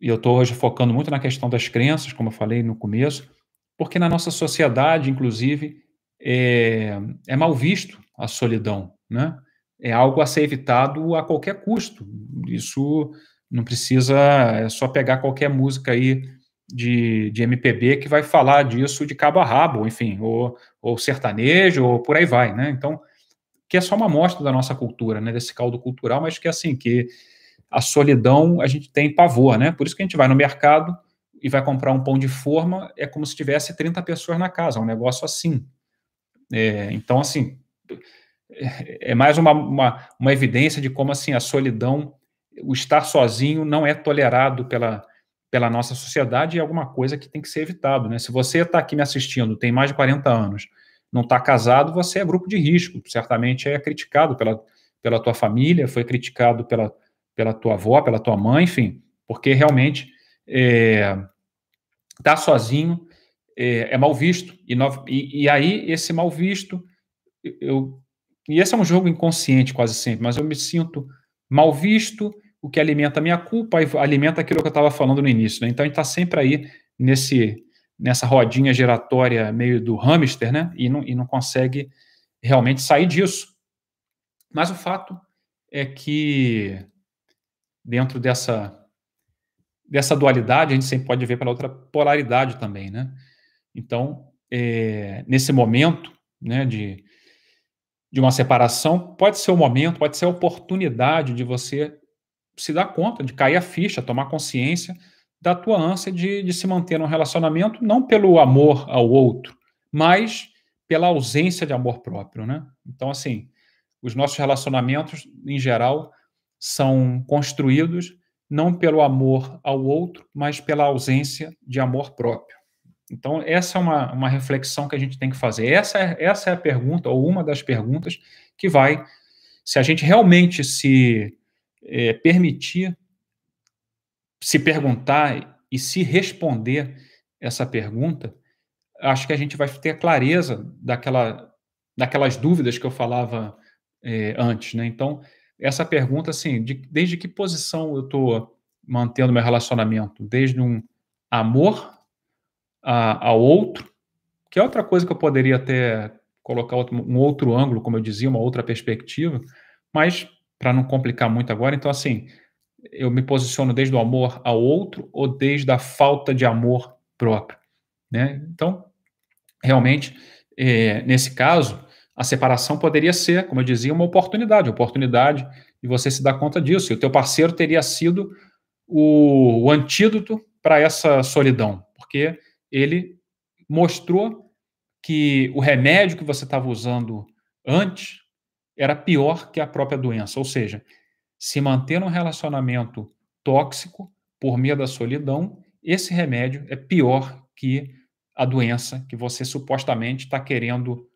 e eu estou hoje focando muito na questão das crenças, como eu falei no começo, porque na nossa sociedade, inclusive, é, é mal visto a solidão, né? É algo a ser evitado a qualquer custo. Isso não precisa, é só pegar qualquer música aí de, de MPB que vai falar disso de cabo a rabo, enfim, ou, ou sertanejo, ou por aí vai, né? Então, que é só uma amostra da nossa cultura, né? Desse caldo cultural, mas que assim, que a solidão a gente tem pavor, né? Por isso que a gente vai no mercado e vai comprar um pão de forma, é como se tivesse 30 pessoas na casa, é um negócio assim. É, então, assim, é, é mais uma, uma, uma evidência de como, assim, a solidão, o estar sozinho não é tolerado pela, pela nossa sociedade e é alguma coisa que tem que ser evitado, né? Se você está aqui me assistindo, tem mais de 40 anos, não está casado, você é grupo de risco, certamente é criticado pela, pela tua família, foi criticado pela, pela tua avó, pela tua mãe, enfim, porque realmente é, tá sozinho é, é mal visto. E, no, e, e, aí, esse mal visto, eu, e esse é um jogo inconsciente quase sempre, mas eu me sinto mal visto, o que alimenta a minha culpa e alimenta aquilo que eu estava falando no início. Né? Então, a gente está sempre aí nesse, nessa rodinha giratória meio do hamster, né? E não, e não consegue realmente sair disso. Mas o fato é que dentro dessa dessa dualidade a gente sempre pode ver pela outra polaridade também, né? Então, é, nesse momento, né, de de uma separação, pode ser o momento, pode ser a oportunidade de você se dar conta, de cair a ficha, tomar consciência da tua ânsia de, de se manter num relacionamento, não pelo amor ao outro, mas pela ausência de amor próprio, né? Então, assim, os nossos relacionamentos, em geral, são construídos não pelo amor ao outro, mas pela ausência de amor próprio. Então, essa é uma, uma reflexão que a gente tem que fazer. Essa é, essa é a pergunta, ou uma das perguntas, que vai, se a gente realmente se é, permitir se perguntar e se responder essa pergunta, acho que a gente vai ter clareza daquela, daquelas dúvidas que eu falava é, antes, né? Então, essa pergunta, assim, de, desde que posição eu estou mantendo meu relacionamento? Desde um amor a, ao outro, que é outra coisa que eu poderia até colocar outro, um outro ângulo, como eu dizia, uma outra perspectiva, mas para não complicar muito agora, então, assim, eu me posiciono desde o amor ao outro ou desde a falta de amor próprio, né? Então, realmente, é, nesse caso, a separação poderia ser, como eu dizia, uma oportunidade, oportunidade de você se dar conta disso. E o teu parceiro teria sido o, o antídoto para essa solidão, porque ele mostrou que o remédio que você estava usando antes era pior que a própria doença, ou seja, se manter num relacionamento tóxico por meio da solidão, esse remédio é pior que a doença que você supostamente está querendo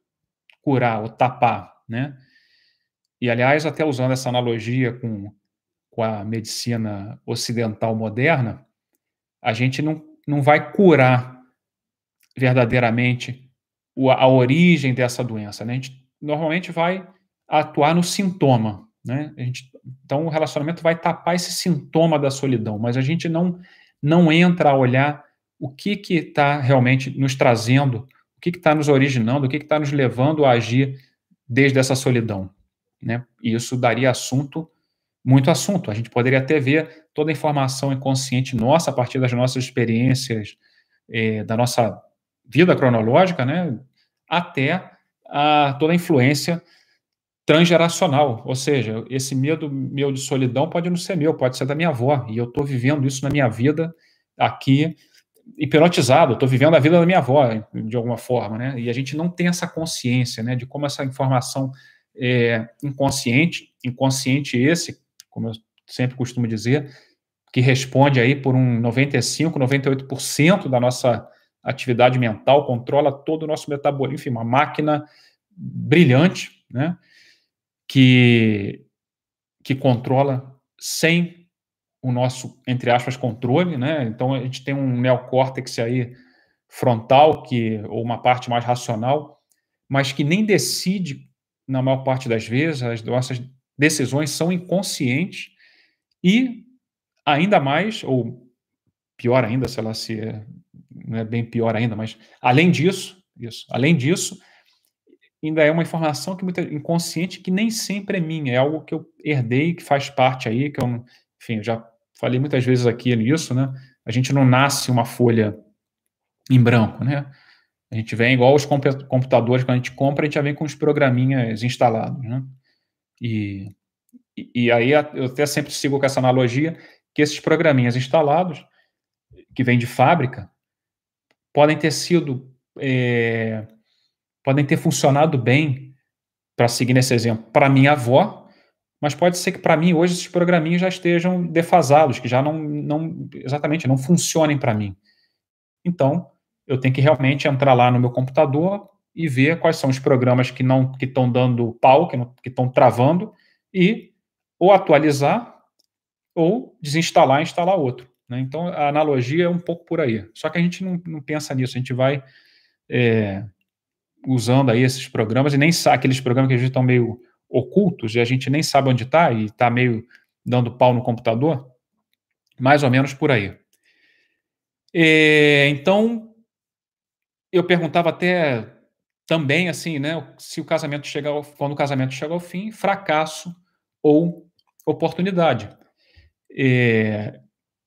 curar ou tapar, né? E, aliás, até usando essa analogia com, com a medicina ocidental moderna, a gente não, não vai curar verdadeiramente a origem dessa doença, né? A gente normalmente vai atuar no sintoma, né? A gente, então, o relacionamento vai tapar esse sintoma da solidão, mas a gente não, não entra a olhar o que está realmente nos trazendo, o que está nos originando, o que está nos levando a agir desde essa solidão. Né? E isso daria assunto, muito assunto. A gente poderia até ver toda a informação inconsciente nossa, a partir das nossas experiências, eh, da nossa vida cronológica, né? até a, toda a influência transgeracional, ou seja, esse medo meu de solidão pode não ser meu, pode ser da minha avó, e eu estou vivendo isso na minha vida aqui, hipnotizado, estou vivendo a vida da minha avó, de alguma forma, né? E a gente não tem essa consciência, né, de como essa informação é inconsciente, inconsciente esse, como eu sempre costumo dizer, que responde aí por um 95, 98% da nossa atividade mental, controla todo o nosso metabolismo, enfim, uma máquina brilhante, né? que, que controla sem o nosso, entre aspas, controle, né? Então a gente tem um neocórtex aí frontal, que, ou uma parte mais racional, mas que nem decide, na maior parte das vezes, as nossas decisões são inconscientes e ainda mais, ou pior ainda, se é, não é bem pior ainda, mas além disso, isso, além disso, ainda é uma informação que muito inconsciente que nem sempre é minha, é algo que eu herdei, que faz parte aí, que eu, enfim, eu já falei muitas vezes aqui nisso, né? A gente não nasce uma folha em branco, né? A gente vem igual os computadores, quando a gente compra, a gente já vem com os programinhas instalados, né? E, e aí eu até sempre sigo com essa analogia que esses programinhas instalados, que vêm de fábrica, podem ter sido é, podem ter funcionado bem, para seguir nesse exemplo, para minha avó, mas pode ser que para mim hoje esses programinhos já estejam defasados, que já não, não exatamente não funcionem para mim. Então, eu tenho que realmente entrar lá no meu computador e ver quais são os programas que não que estão dando pau, que estão travando e ou atualizar ou desinstalar e instalar outro. Né? Então, a analogia é um pouco por aí. Só que a gente não, não pensa nisso, a gente vai é, usando aí esses programas e nem sabe, aqueles programas que a gente estão meio ocultos e a gente nem sabe onde está e está meio dando pau no computador, mais ou menos por aí. É, então, eu perguntava até também assim, né, se o casamento chega ao, quando o casamento chega ao fim, fracasso ou oportunidade. É,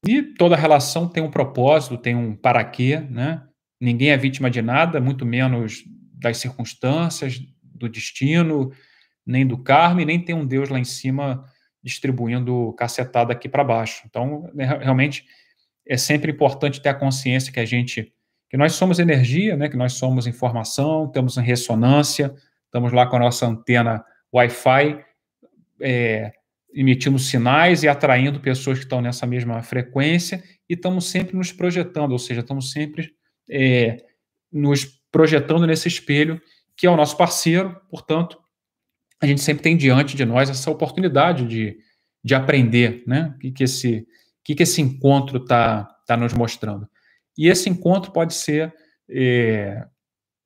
e toda relação tem um propósito, tem um para quê, né? Ninguém é vítima de nada, muito menos das circunstâncias, do destino, nem do karma, e nem tem um Deus lá em cima distribuindo cacetada aqui para baixo. Então, né, realmente é sempre importante ter a consciência que a gente que nós somos energia, né, que nós somos informação, temos ressonância, estamos lá com a nossa antena Wi-Fi, é, emitindo sinais e atraindo pessoas que estão nessa mesma frequência e estamos sempre nos projetando, ou seja, estamos sempre é, nos projetando nesse espelho que é o nosso parceiro, portanto, a gente sempre tem diante de nós essa oportunidade de, de aprender, né? O que, que, esse, que, que esse encontro está tá nos mostrando. E esse encontro pode ser é,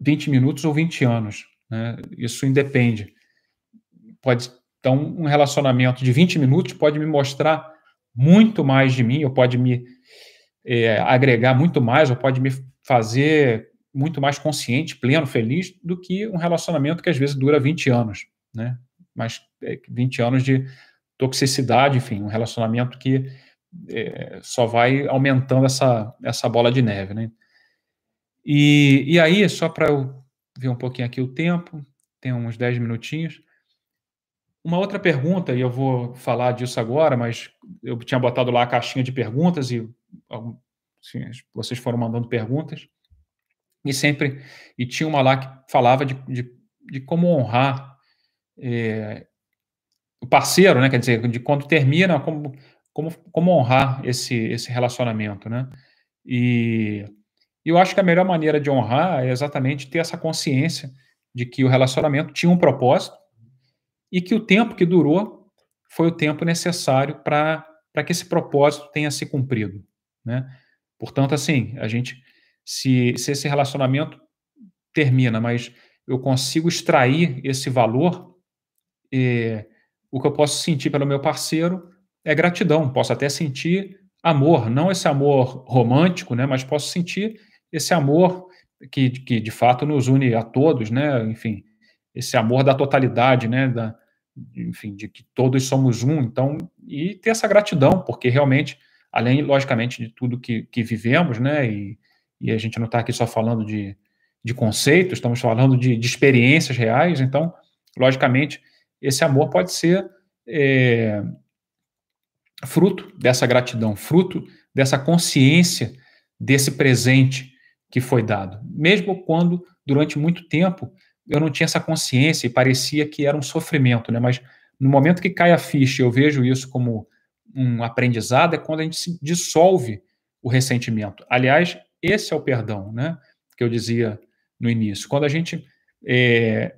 20 minutos ou 20 anos, né? Isso independe. Pode então, um relacionamento de 20 minutos pode me mostrar muito mais de mim, ou pode me é, agregar muito mais, ou pode me fazer muito mais consciente, pleno, feliz, do que um relacionamento que às vezes dura 20 anos, né? Mas é, 20 anos de toxicidade, enfim, um relacionamento que é, só vai aumentando essa, essa bola de neve, né? E, e aí, só para eu ver um pouquinho aqui o tempo, tem uns 10 minutinhos. Uma outra pergunta, e eu vou falar disso agora, mas eu tinha botado lá a caixinha de perguntas e assim, vocês foram mandando perguntas. E sempre, e tinha uma lá que falava de, de, de como honrar é, o parceiro, né? Quer dizer, de quando termina, como, como, como honrar esse, esse relacionamento, né? E eu acho que a melhor maneira de honrar é exatamente ter essa consciência de que o relacionamento tinha um propósito, e que o tempo que durou foi o tempo necessário para que esse propósito tenha se cumprido, né? Portanto, assim, a gente, se, se esse relacionamento termina, mas eu consigo extrair esse valor, é, o que eu posso sentir pelo meu parceiro é gratidão. Posso até sentir amor, não esse amor romântico, né? Mas posso sentir esse amor que, que de fato nos une a todos, né? Enfim, esse amor da totalidade, né? Da, enfim, de que todos somos um, então, e ter essa gratidão, porque realmente, além, logicamente, de tudo que, que vivemos, né, e, e a gente não está aqui só falando de, de conceitos, estamos falando de, de, experiências reais, então, logicamente, esse amor pode ser é, fruto dessa gratidão, fruto dessa consciência desse presente que foi dado, mesmo quando, durante muito tempo, eu não tinha essa consciência e parecia que era um sofrimento, né? Mas no momento que cai a ficha, eu vejo isso como um aprendizado, é quando a gente se dissolve o ressentimento. Aliás, esse é o perdão, né? Que eu dizia no início. Quando a gente é,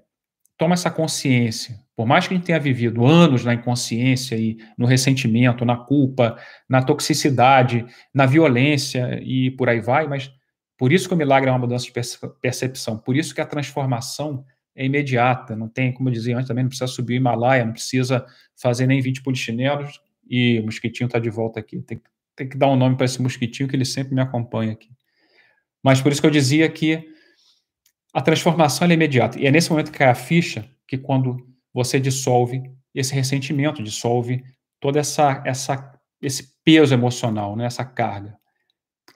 toma essa consciência, por mais que a gente tenha vivido anos na inconsciência e no ressentimento, na culpa, na toxicidade, na violência e por aí vai, mas por isso que o milagre é uma mudança de percepção, por isso que a transformação é imediata, não tem, como eu dizia antes também, não precisa subir o Himalaia, não precisa fazer nem 20 polichinelos, e o mosquitinho está de volta aqui. Tem, tem que dar um nome para esse mosquitinho, que ele sempre me acompanha aqui. Mas por isso que eu dizia que a transformação é imediata. E é nesse momento que cai a ficha que quando você dissolve esse ressentimento, dissolve toda essa, essa esse peso emocional, né, essa carga.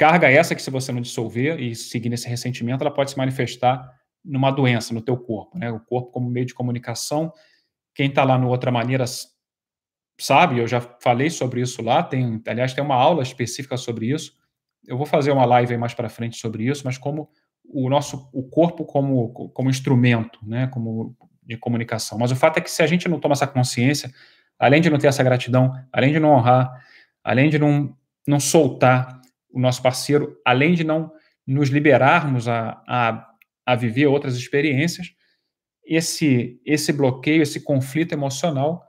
Carga essa que se você não dissolver e seguir nesse ressentimento, ela pode se manifestar numa doença no teu corpo, né? O corpo como meio de comunicação. Quem está lá no outra maneira sabe, eu já falei sobre isso lá, tem, aliás, tem uma aula específica sobre isso. Eu vou fazer uma live mais para frente sobre isso, mas como o nosso o corpo como, como instrumento, né, como de comunicação. Mas o fato é que se a gente não toma essa consciência, além de não ter essa gratidão, além de não honrar, além de não, não soltar o nosso parceiro, além de não nos liberarmos a, a, a viver outras experiências, esse, esse bloqueio, esse conflito emocional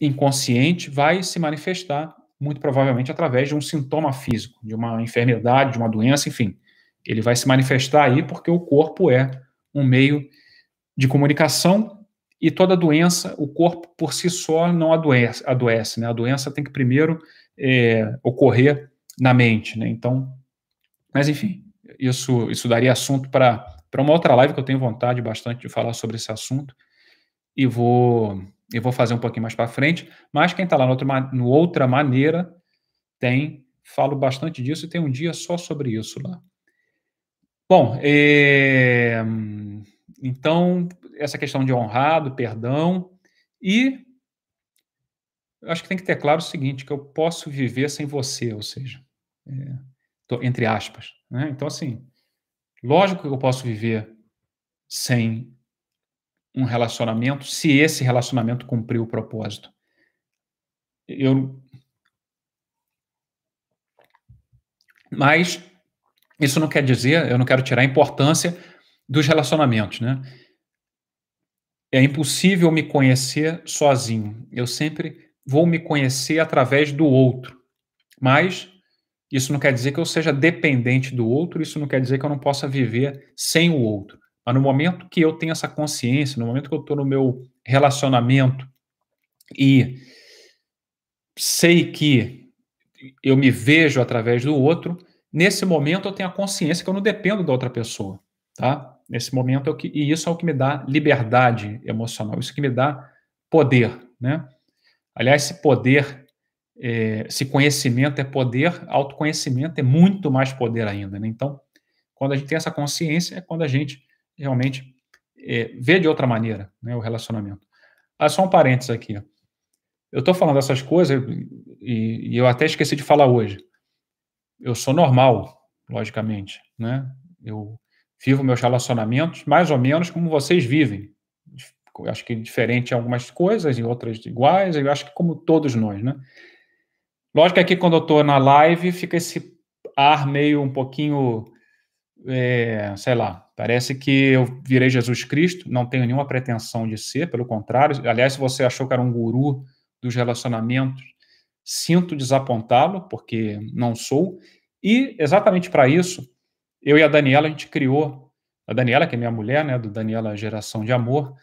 inconsciente vai se manifestar muito provavelmente através de um sintoma físico, de uma enfermidade, de uma doença, enfim. Ele vai se manifestar aí porque o corpo é um meio de comunicação e toda doença, o corpo por si só não adoece, adoece né? A doença tem que primeiro é, ocorrer na mente, né? Então, mas enfim, isso, isso daria assunto para uma outra live que eu tenho vontade bastante de falar sobre esse assunto e vou eu vou fazer um pouquinho mais para frente, mas quem está lá no outra, no outra maneira tem, falo bastante disso e tem um dia só sobre isso lá. Bom, é, então, essa questão de honrado, perdão, e acho que tem que ter claro o seguinte, que eu posso viver sem você, ou seja, entre aspas. Né? Então, assim, lógico que eu posso viver sem um relacionamento se esse relacionamento cumpriu o propósito. Eu. Mas isso não quer dizer, eu não quero tirar a importância dos relacionamentos, né? É impossível me conhecer sozinho. Eu sempre vou me conhecer através do outro. Mas isso não quer dizer que eu seja dependente do outro, isso não quer dizer que eu não possa viver sem o outro. Mas no momento que eu tenho essa consciência, no momento que eu estou no meu relacionamento e sei que eu me vejo através do outro, nesse momento eu tenho a consciência que eu não dependo da outra pessoa, tá? Nesse momento é que, e isso é o que me dá liberdade emocional, isso que me dá poder, né? Aliás, esse poder, é, esse conhecimento é poder, autoconhecimento é muito mais poder ainda, né? Então, quando a gente tem essa consciência, é quando a gente realmente é, ver de outra maneira né, o relacionamento. Ah, só um parênteses aqui. Eu estou falando essas coisas e, e, eu até esqueci de falar hoje. Eu sou normal, logicamente, né? Eu vivo meus relacionamentos mais ou menos como vocês vivem. Eu acho que diferente em algumas coisas, em outras iguais, eu acho que como todos nós, né? Lógico que aqui quando eu estou na live fica esse ar meio um pouquinho, é, sei lá, Parece que eu virei Jesus Cristo, não tenho nenhuma pretensão de ser, pelo contrário. Aliás, se você achou que era um guru dos relacionamentos, sinto desapontá-lo, porque não sou. E exatamente para isso, eu e a Daniela, a gente criou, a Daniela, que é minha mulher, né, do Daniela Geração de Amor,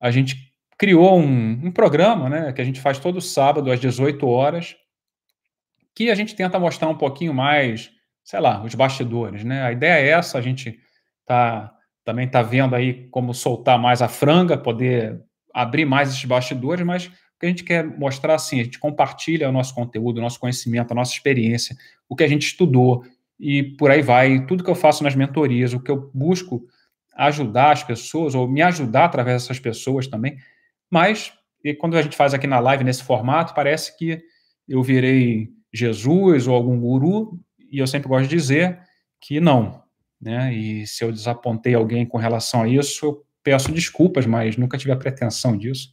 a gente criou um, um programa, né, que a gente faz todo sábado às 18 horas, que a gente tenta mostrar um pouquinho mais, sei lá, os bastidores, né? A ideia é essa, a gente tá, também está vendo aí como soltar mais a franga, poder abrir mais esses bastidores, mas o que a gente quer mostrar assim, a gente compartilha o nosso conteúdo, o nosso conhecimento, a nossa experiência, o que a gente estudou e por aí vai, tudo que eu faço nas mentorias, o que eu busco ajudar as pessoas ou me ajudar através dessas pessoas também. Mas e quando a gente faz aqui na live nesse formato, parece que eu virei Jesus ou algum guru, e eu sempre gosto de dizer que não, né? E se eu desapontei alguém com relação a isso, eu peço desculpas, mas nunca tive a pretensão disso.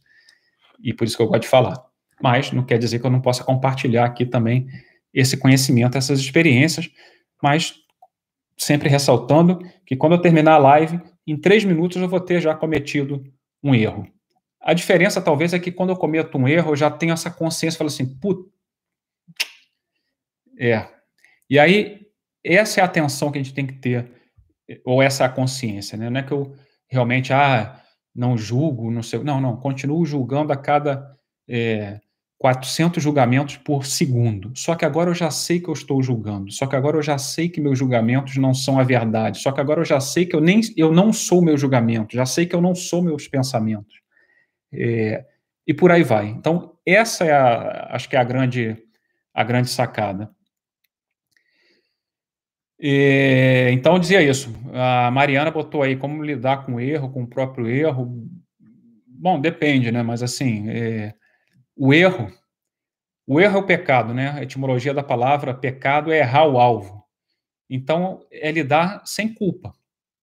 E por isso que eu gosto de falar. Mas não quer dizer que eu não possa compartilhar aqui também esse conhecimento, essas experiências, mas sempre ressaltando que quando eu terminar a live, em três minutos eu vou ter já cometido um erro. A diferença talvez é que quando eu cometo um erro, eu já tenho essa consciência, falo assim, putz, é. E aí, essa é a atenção que a gente tem que ter ou essa é a consciência, né? Não é que eu realmente, ah, não julgo, não sei. Não, não, continuo julgando a cada é, 400 julgamentos por segundo. Só que agora eu já sei que eu estou julgando. Só que agora eu já sei que meus julgamentos não são a verdade. Só que agora eu já sei que eu, nem, eu não sou meu julgamento. Já sei que eu não sou meus pensamentos. É, e por aí vai. Então, essa é a, acho que é a grande, a grande sacada. E, então dizia isso. A Mariana botou aí como lidar com o erro, com o próprio erro. Bom, depende, né? Mas assim, é, o erro, o erro é o pecado, né? A etimologia da palavra pecado é errar o alvo. Então é lidar sem culpa.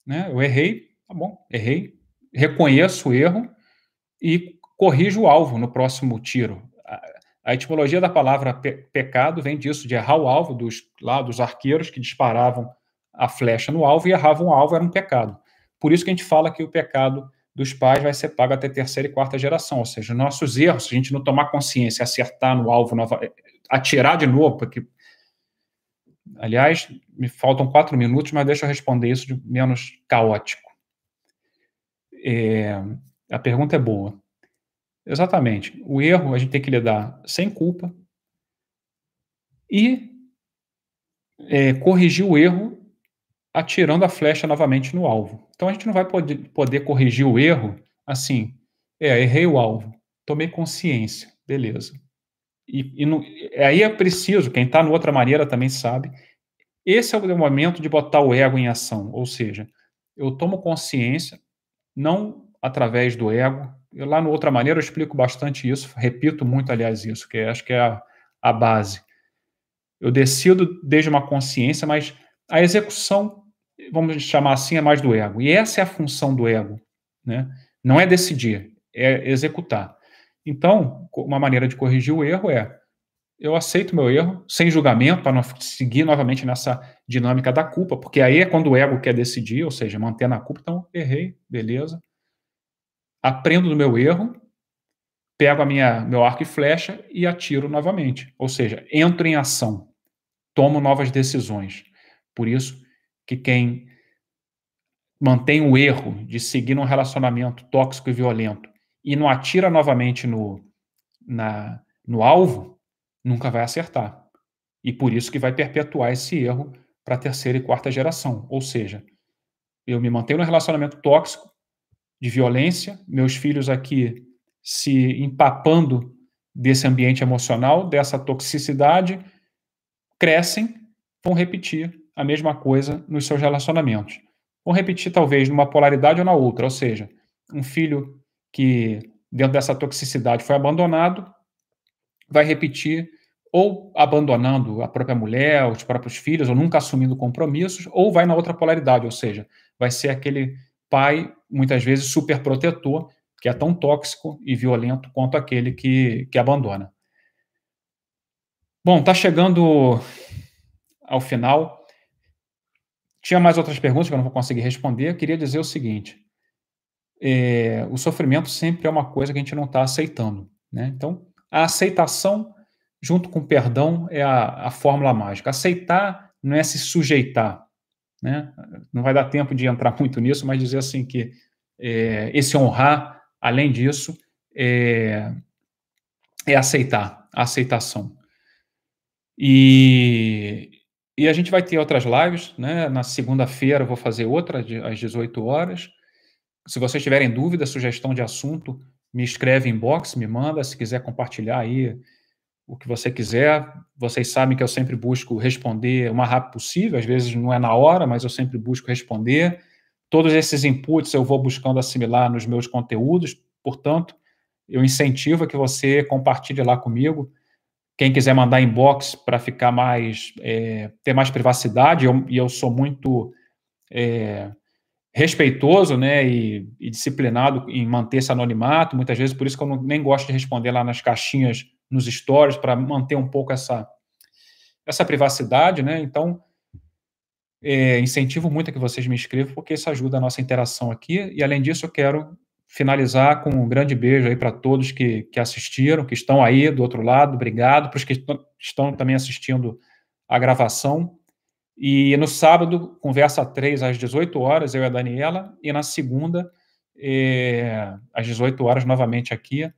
né? Eu errei, tá bom, errei, reconheço o erro e corrijo o alvo no próximo tiro. A, etimologia da palavra pe pecado vem disso, de errar o alvo dos, lá, dos arqueiros que disparavam a flecha no alvo e erravam o alvo, era um pecado. Por isso que a gente fala que o pecado dos pais vai ser pago até terceira e quarta geração, ou seja, nossos erros, se a gente não tomar consciência, acertar no alvo, nova, atirar de novo, porque Aliás, me faltam quatro minutos, mas deixa eu responder isso de menos caótico. É, a pergunta é boa. Exatamente. O erro a gente tem que lidar sem culpa e é, corrigir o erro atirando a flecha novamente no alvo. Então a gente não vai poder, poder corrigir o erro assim. É, errei o alvo, tomei consciência, beleza. E, e aí é preciso, quem está no outra maneira também sabe, esse é o momento de botar o ego em ação, ou seja, eu tomo consciência, não através do ego, lá no outra maneira eu explico bastante isso, repito muito, aliás, isso, que acho que é a, a base. Eu decido desde uma consciência, mas a execução, vamos chamar assim, é mais do ego. E essa é a função do ego, né? Não é decidir, é executar. Então, uma maneira de corrigir o erro é eu aceito meu erro, sem julgamento, para não seguir novamente nessa dinâmica da culpa, porque aí é quando o ego quer decidir, ou seja, manter na culpa. Então, errei, beleza. Aprendo do meu erro, pego a minha, meu arco e flecha e atiro novamente. Ou seja, entro em ação, tomo novas decisões. Por isso que quem mantém o erro de seguir um relacionamento tóxico e violento e não atira novamente no, na, no alvo, nunca vai acertar. E por isso que vai perpetuar esse erro para a terceira e quarta geração. Ou seja, eu me mantenho no relacionamento tóxico, de violência, meus filhos aqui se empapando desse ambiente emocional, dessa toxicidade, crescem, vão repetir a mesma coisa nos seus relacionamentos. Vão repetir, talvez, numa polaridade ou na outra. Ou seja, um filho que, dentro dessa toxicidade, foi abandonado, vai repetir ou abandonando a própria mulher, os próprios filhos, ou nunca assumindo compromissos, ou vai na outra polaridade, ou seja, vai ser aquele pai, muitas vezes, super protetor, que é tão tóxico e violento quanto aquele que, que abandona. Bom, está chegando ao final. Tinha mais outras perguntas que eu não vou conseguir responder. Eu queria dizer o seguinte: é, o sofrimento sempre é uma coisa que a gente não está aceitando. Né? Então, a aceitação, junto com o perdão, é a, a fórmula mágica. Aceitar não é se sujeitar. Né? Não vai dar tempo de entrar muito nisso, mas dizer assim que é, esse honrar, além disso, é, é aceitar, a aceitação. E, e a gente vai ter outras lives, né? Na segunda-feira vou fazer outra às 18 horas. Se vocês tiverem dúvida, sugestão de assunto, me escreve em box, me manda, se quiser compartilhar aí o que você quiser. Vocês sabem que eu sempre busco responder o mais rápido possível, às vezes não é na hora, mas eu sempre busco responder. Todos esses inputs eu vou buscando assimilar nos meus conteúdos, portanto, eu incentivo que você compartilhe lá comigo. Quem quiser mandar inbox para ficar mais, é, ter mais privacidade, eu, e eu sou muito é, respeitoso, né, e, e, disciplinado em manter esse anonimato, muitas vezes, por isso que eu não, nem gosto de responder lá nas caixinhas, nos stories, para manter um pouco essa, essa privacidade, né, então, é, incentivo muito a que vocês me inscrevam, porque isso ajuda a nossa interação aqui, e além disso, eu quero finalizar com um grande beijo aí para todos que, que assistiram, que estão aí do outro lado, obrigado, para os que estão também assistindo a gravação, e no sábado, conversa 3 às 18 horas, eu e a Daniela, e na segunda, é, às 18 horas, novamente aqui.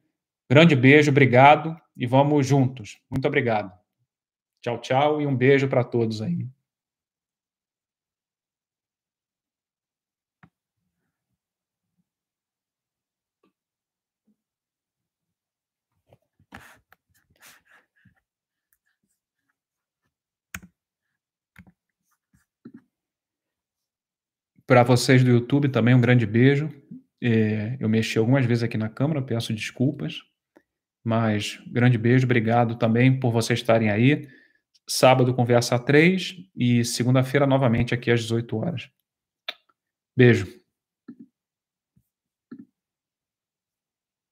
Grande beijo, obrigado e vamos juntos. Muito obrigado. Tchau, tchau e um beijo para todos aí. Para vocês do YouTube também um grande beijo. É, eu mexi algumas vezes aqui na câmera, peço desculpas, mas grande beijo, obrigado também por vocês estarem aí. Sábado conversa a três e segunda-feira novamente aqui às 18 horas. Beijo.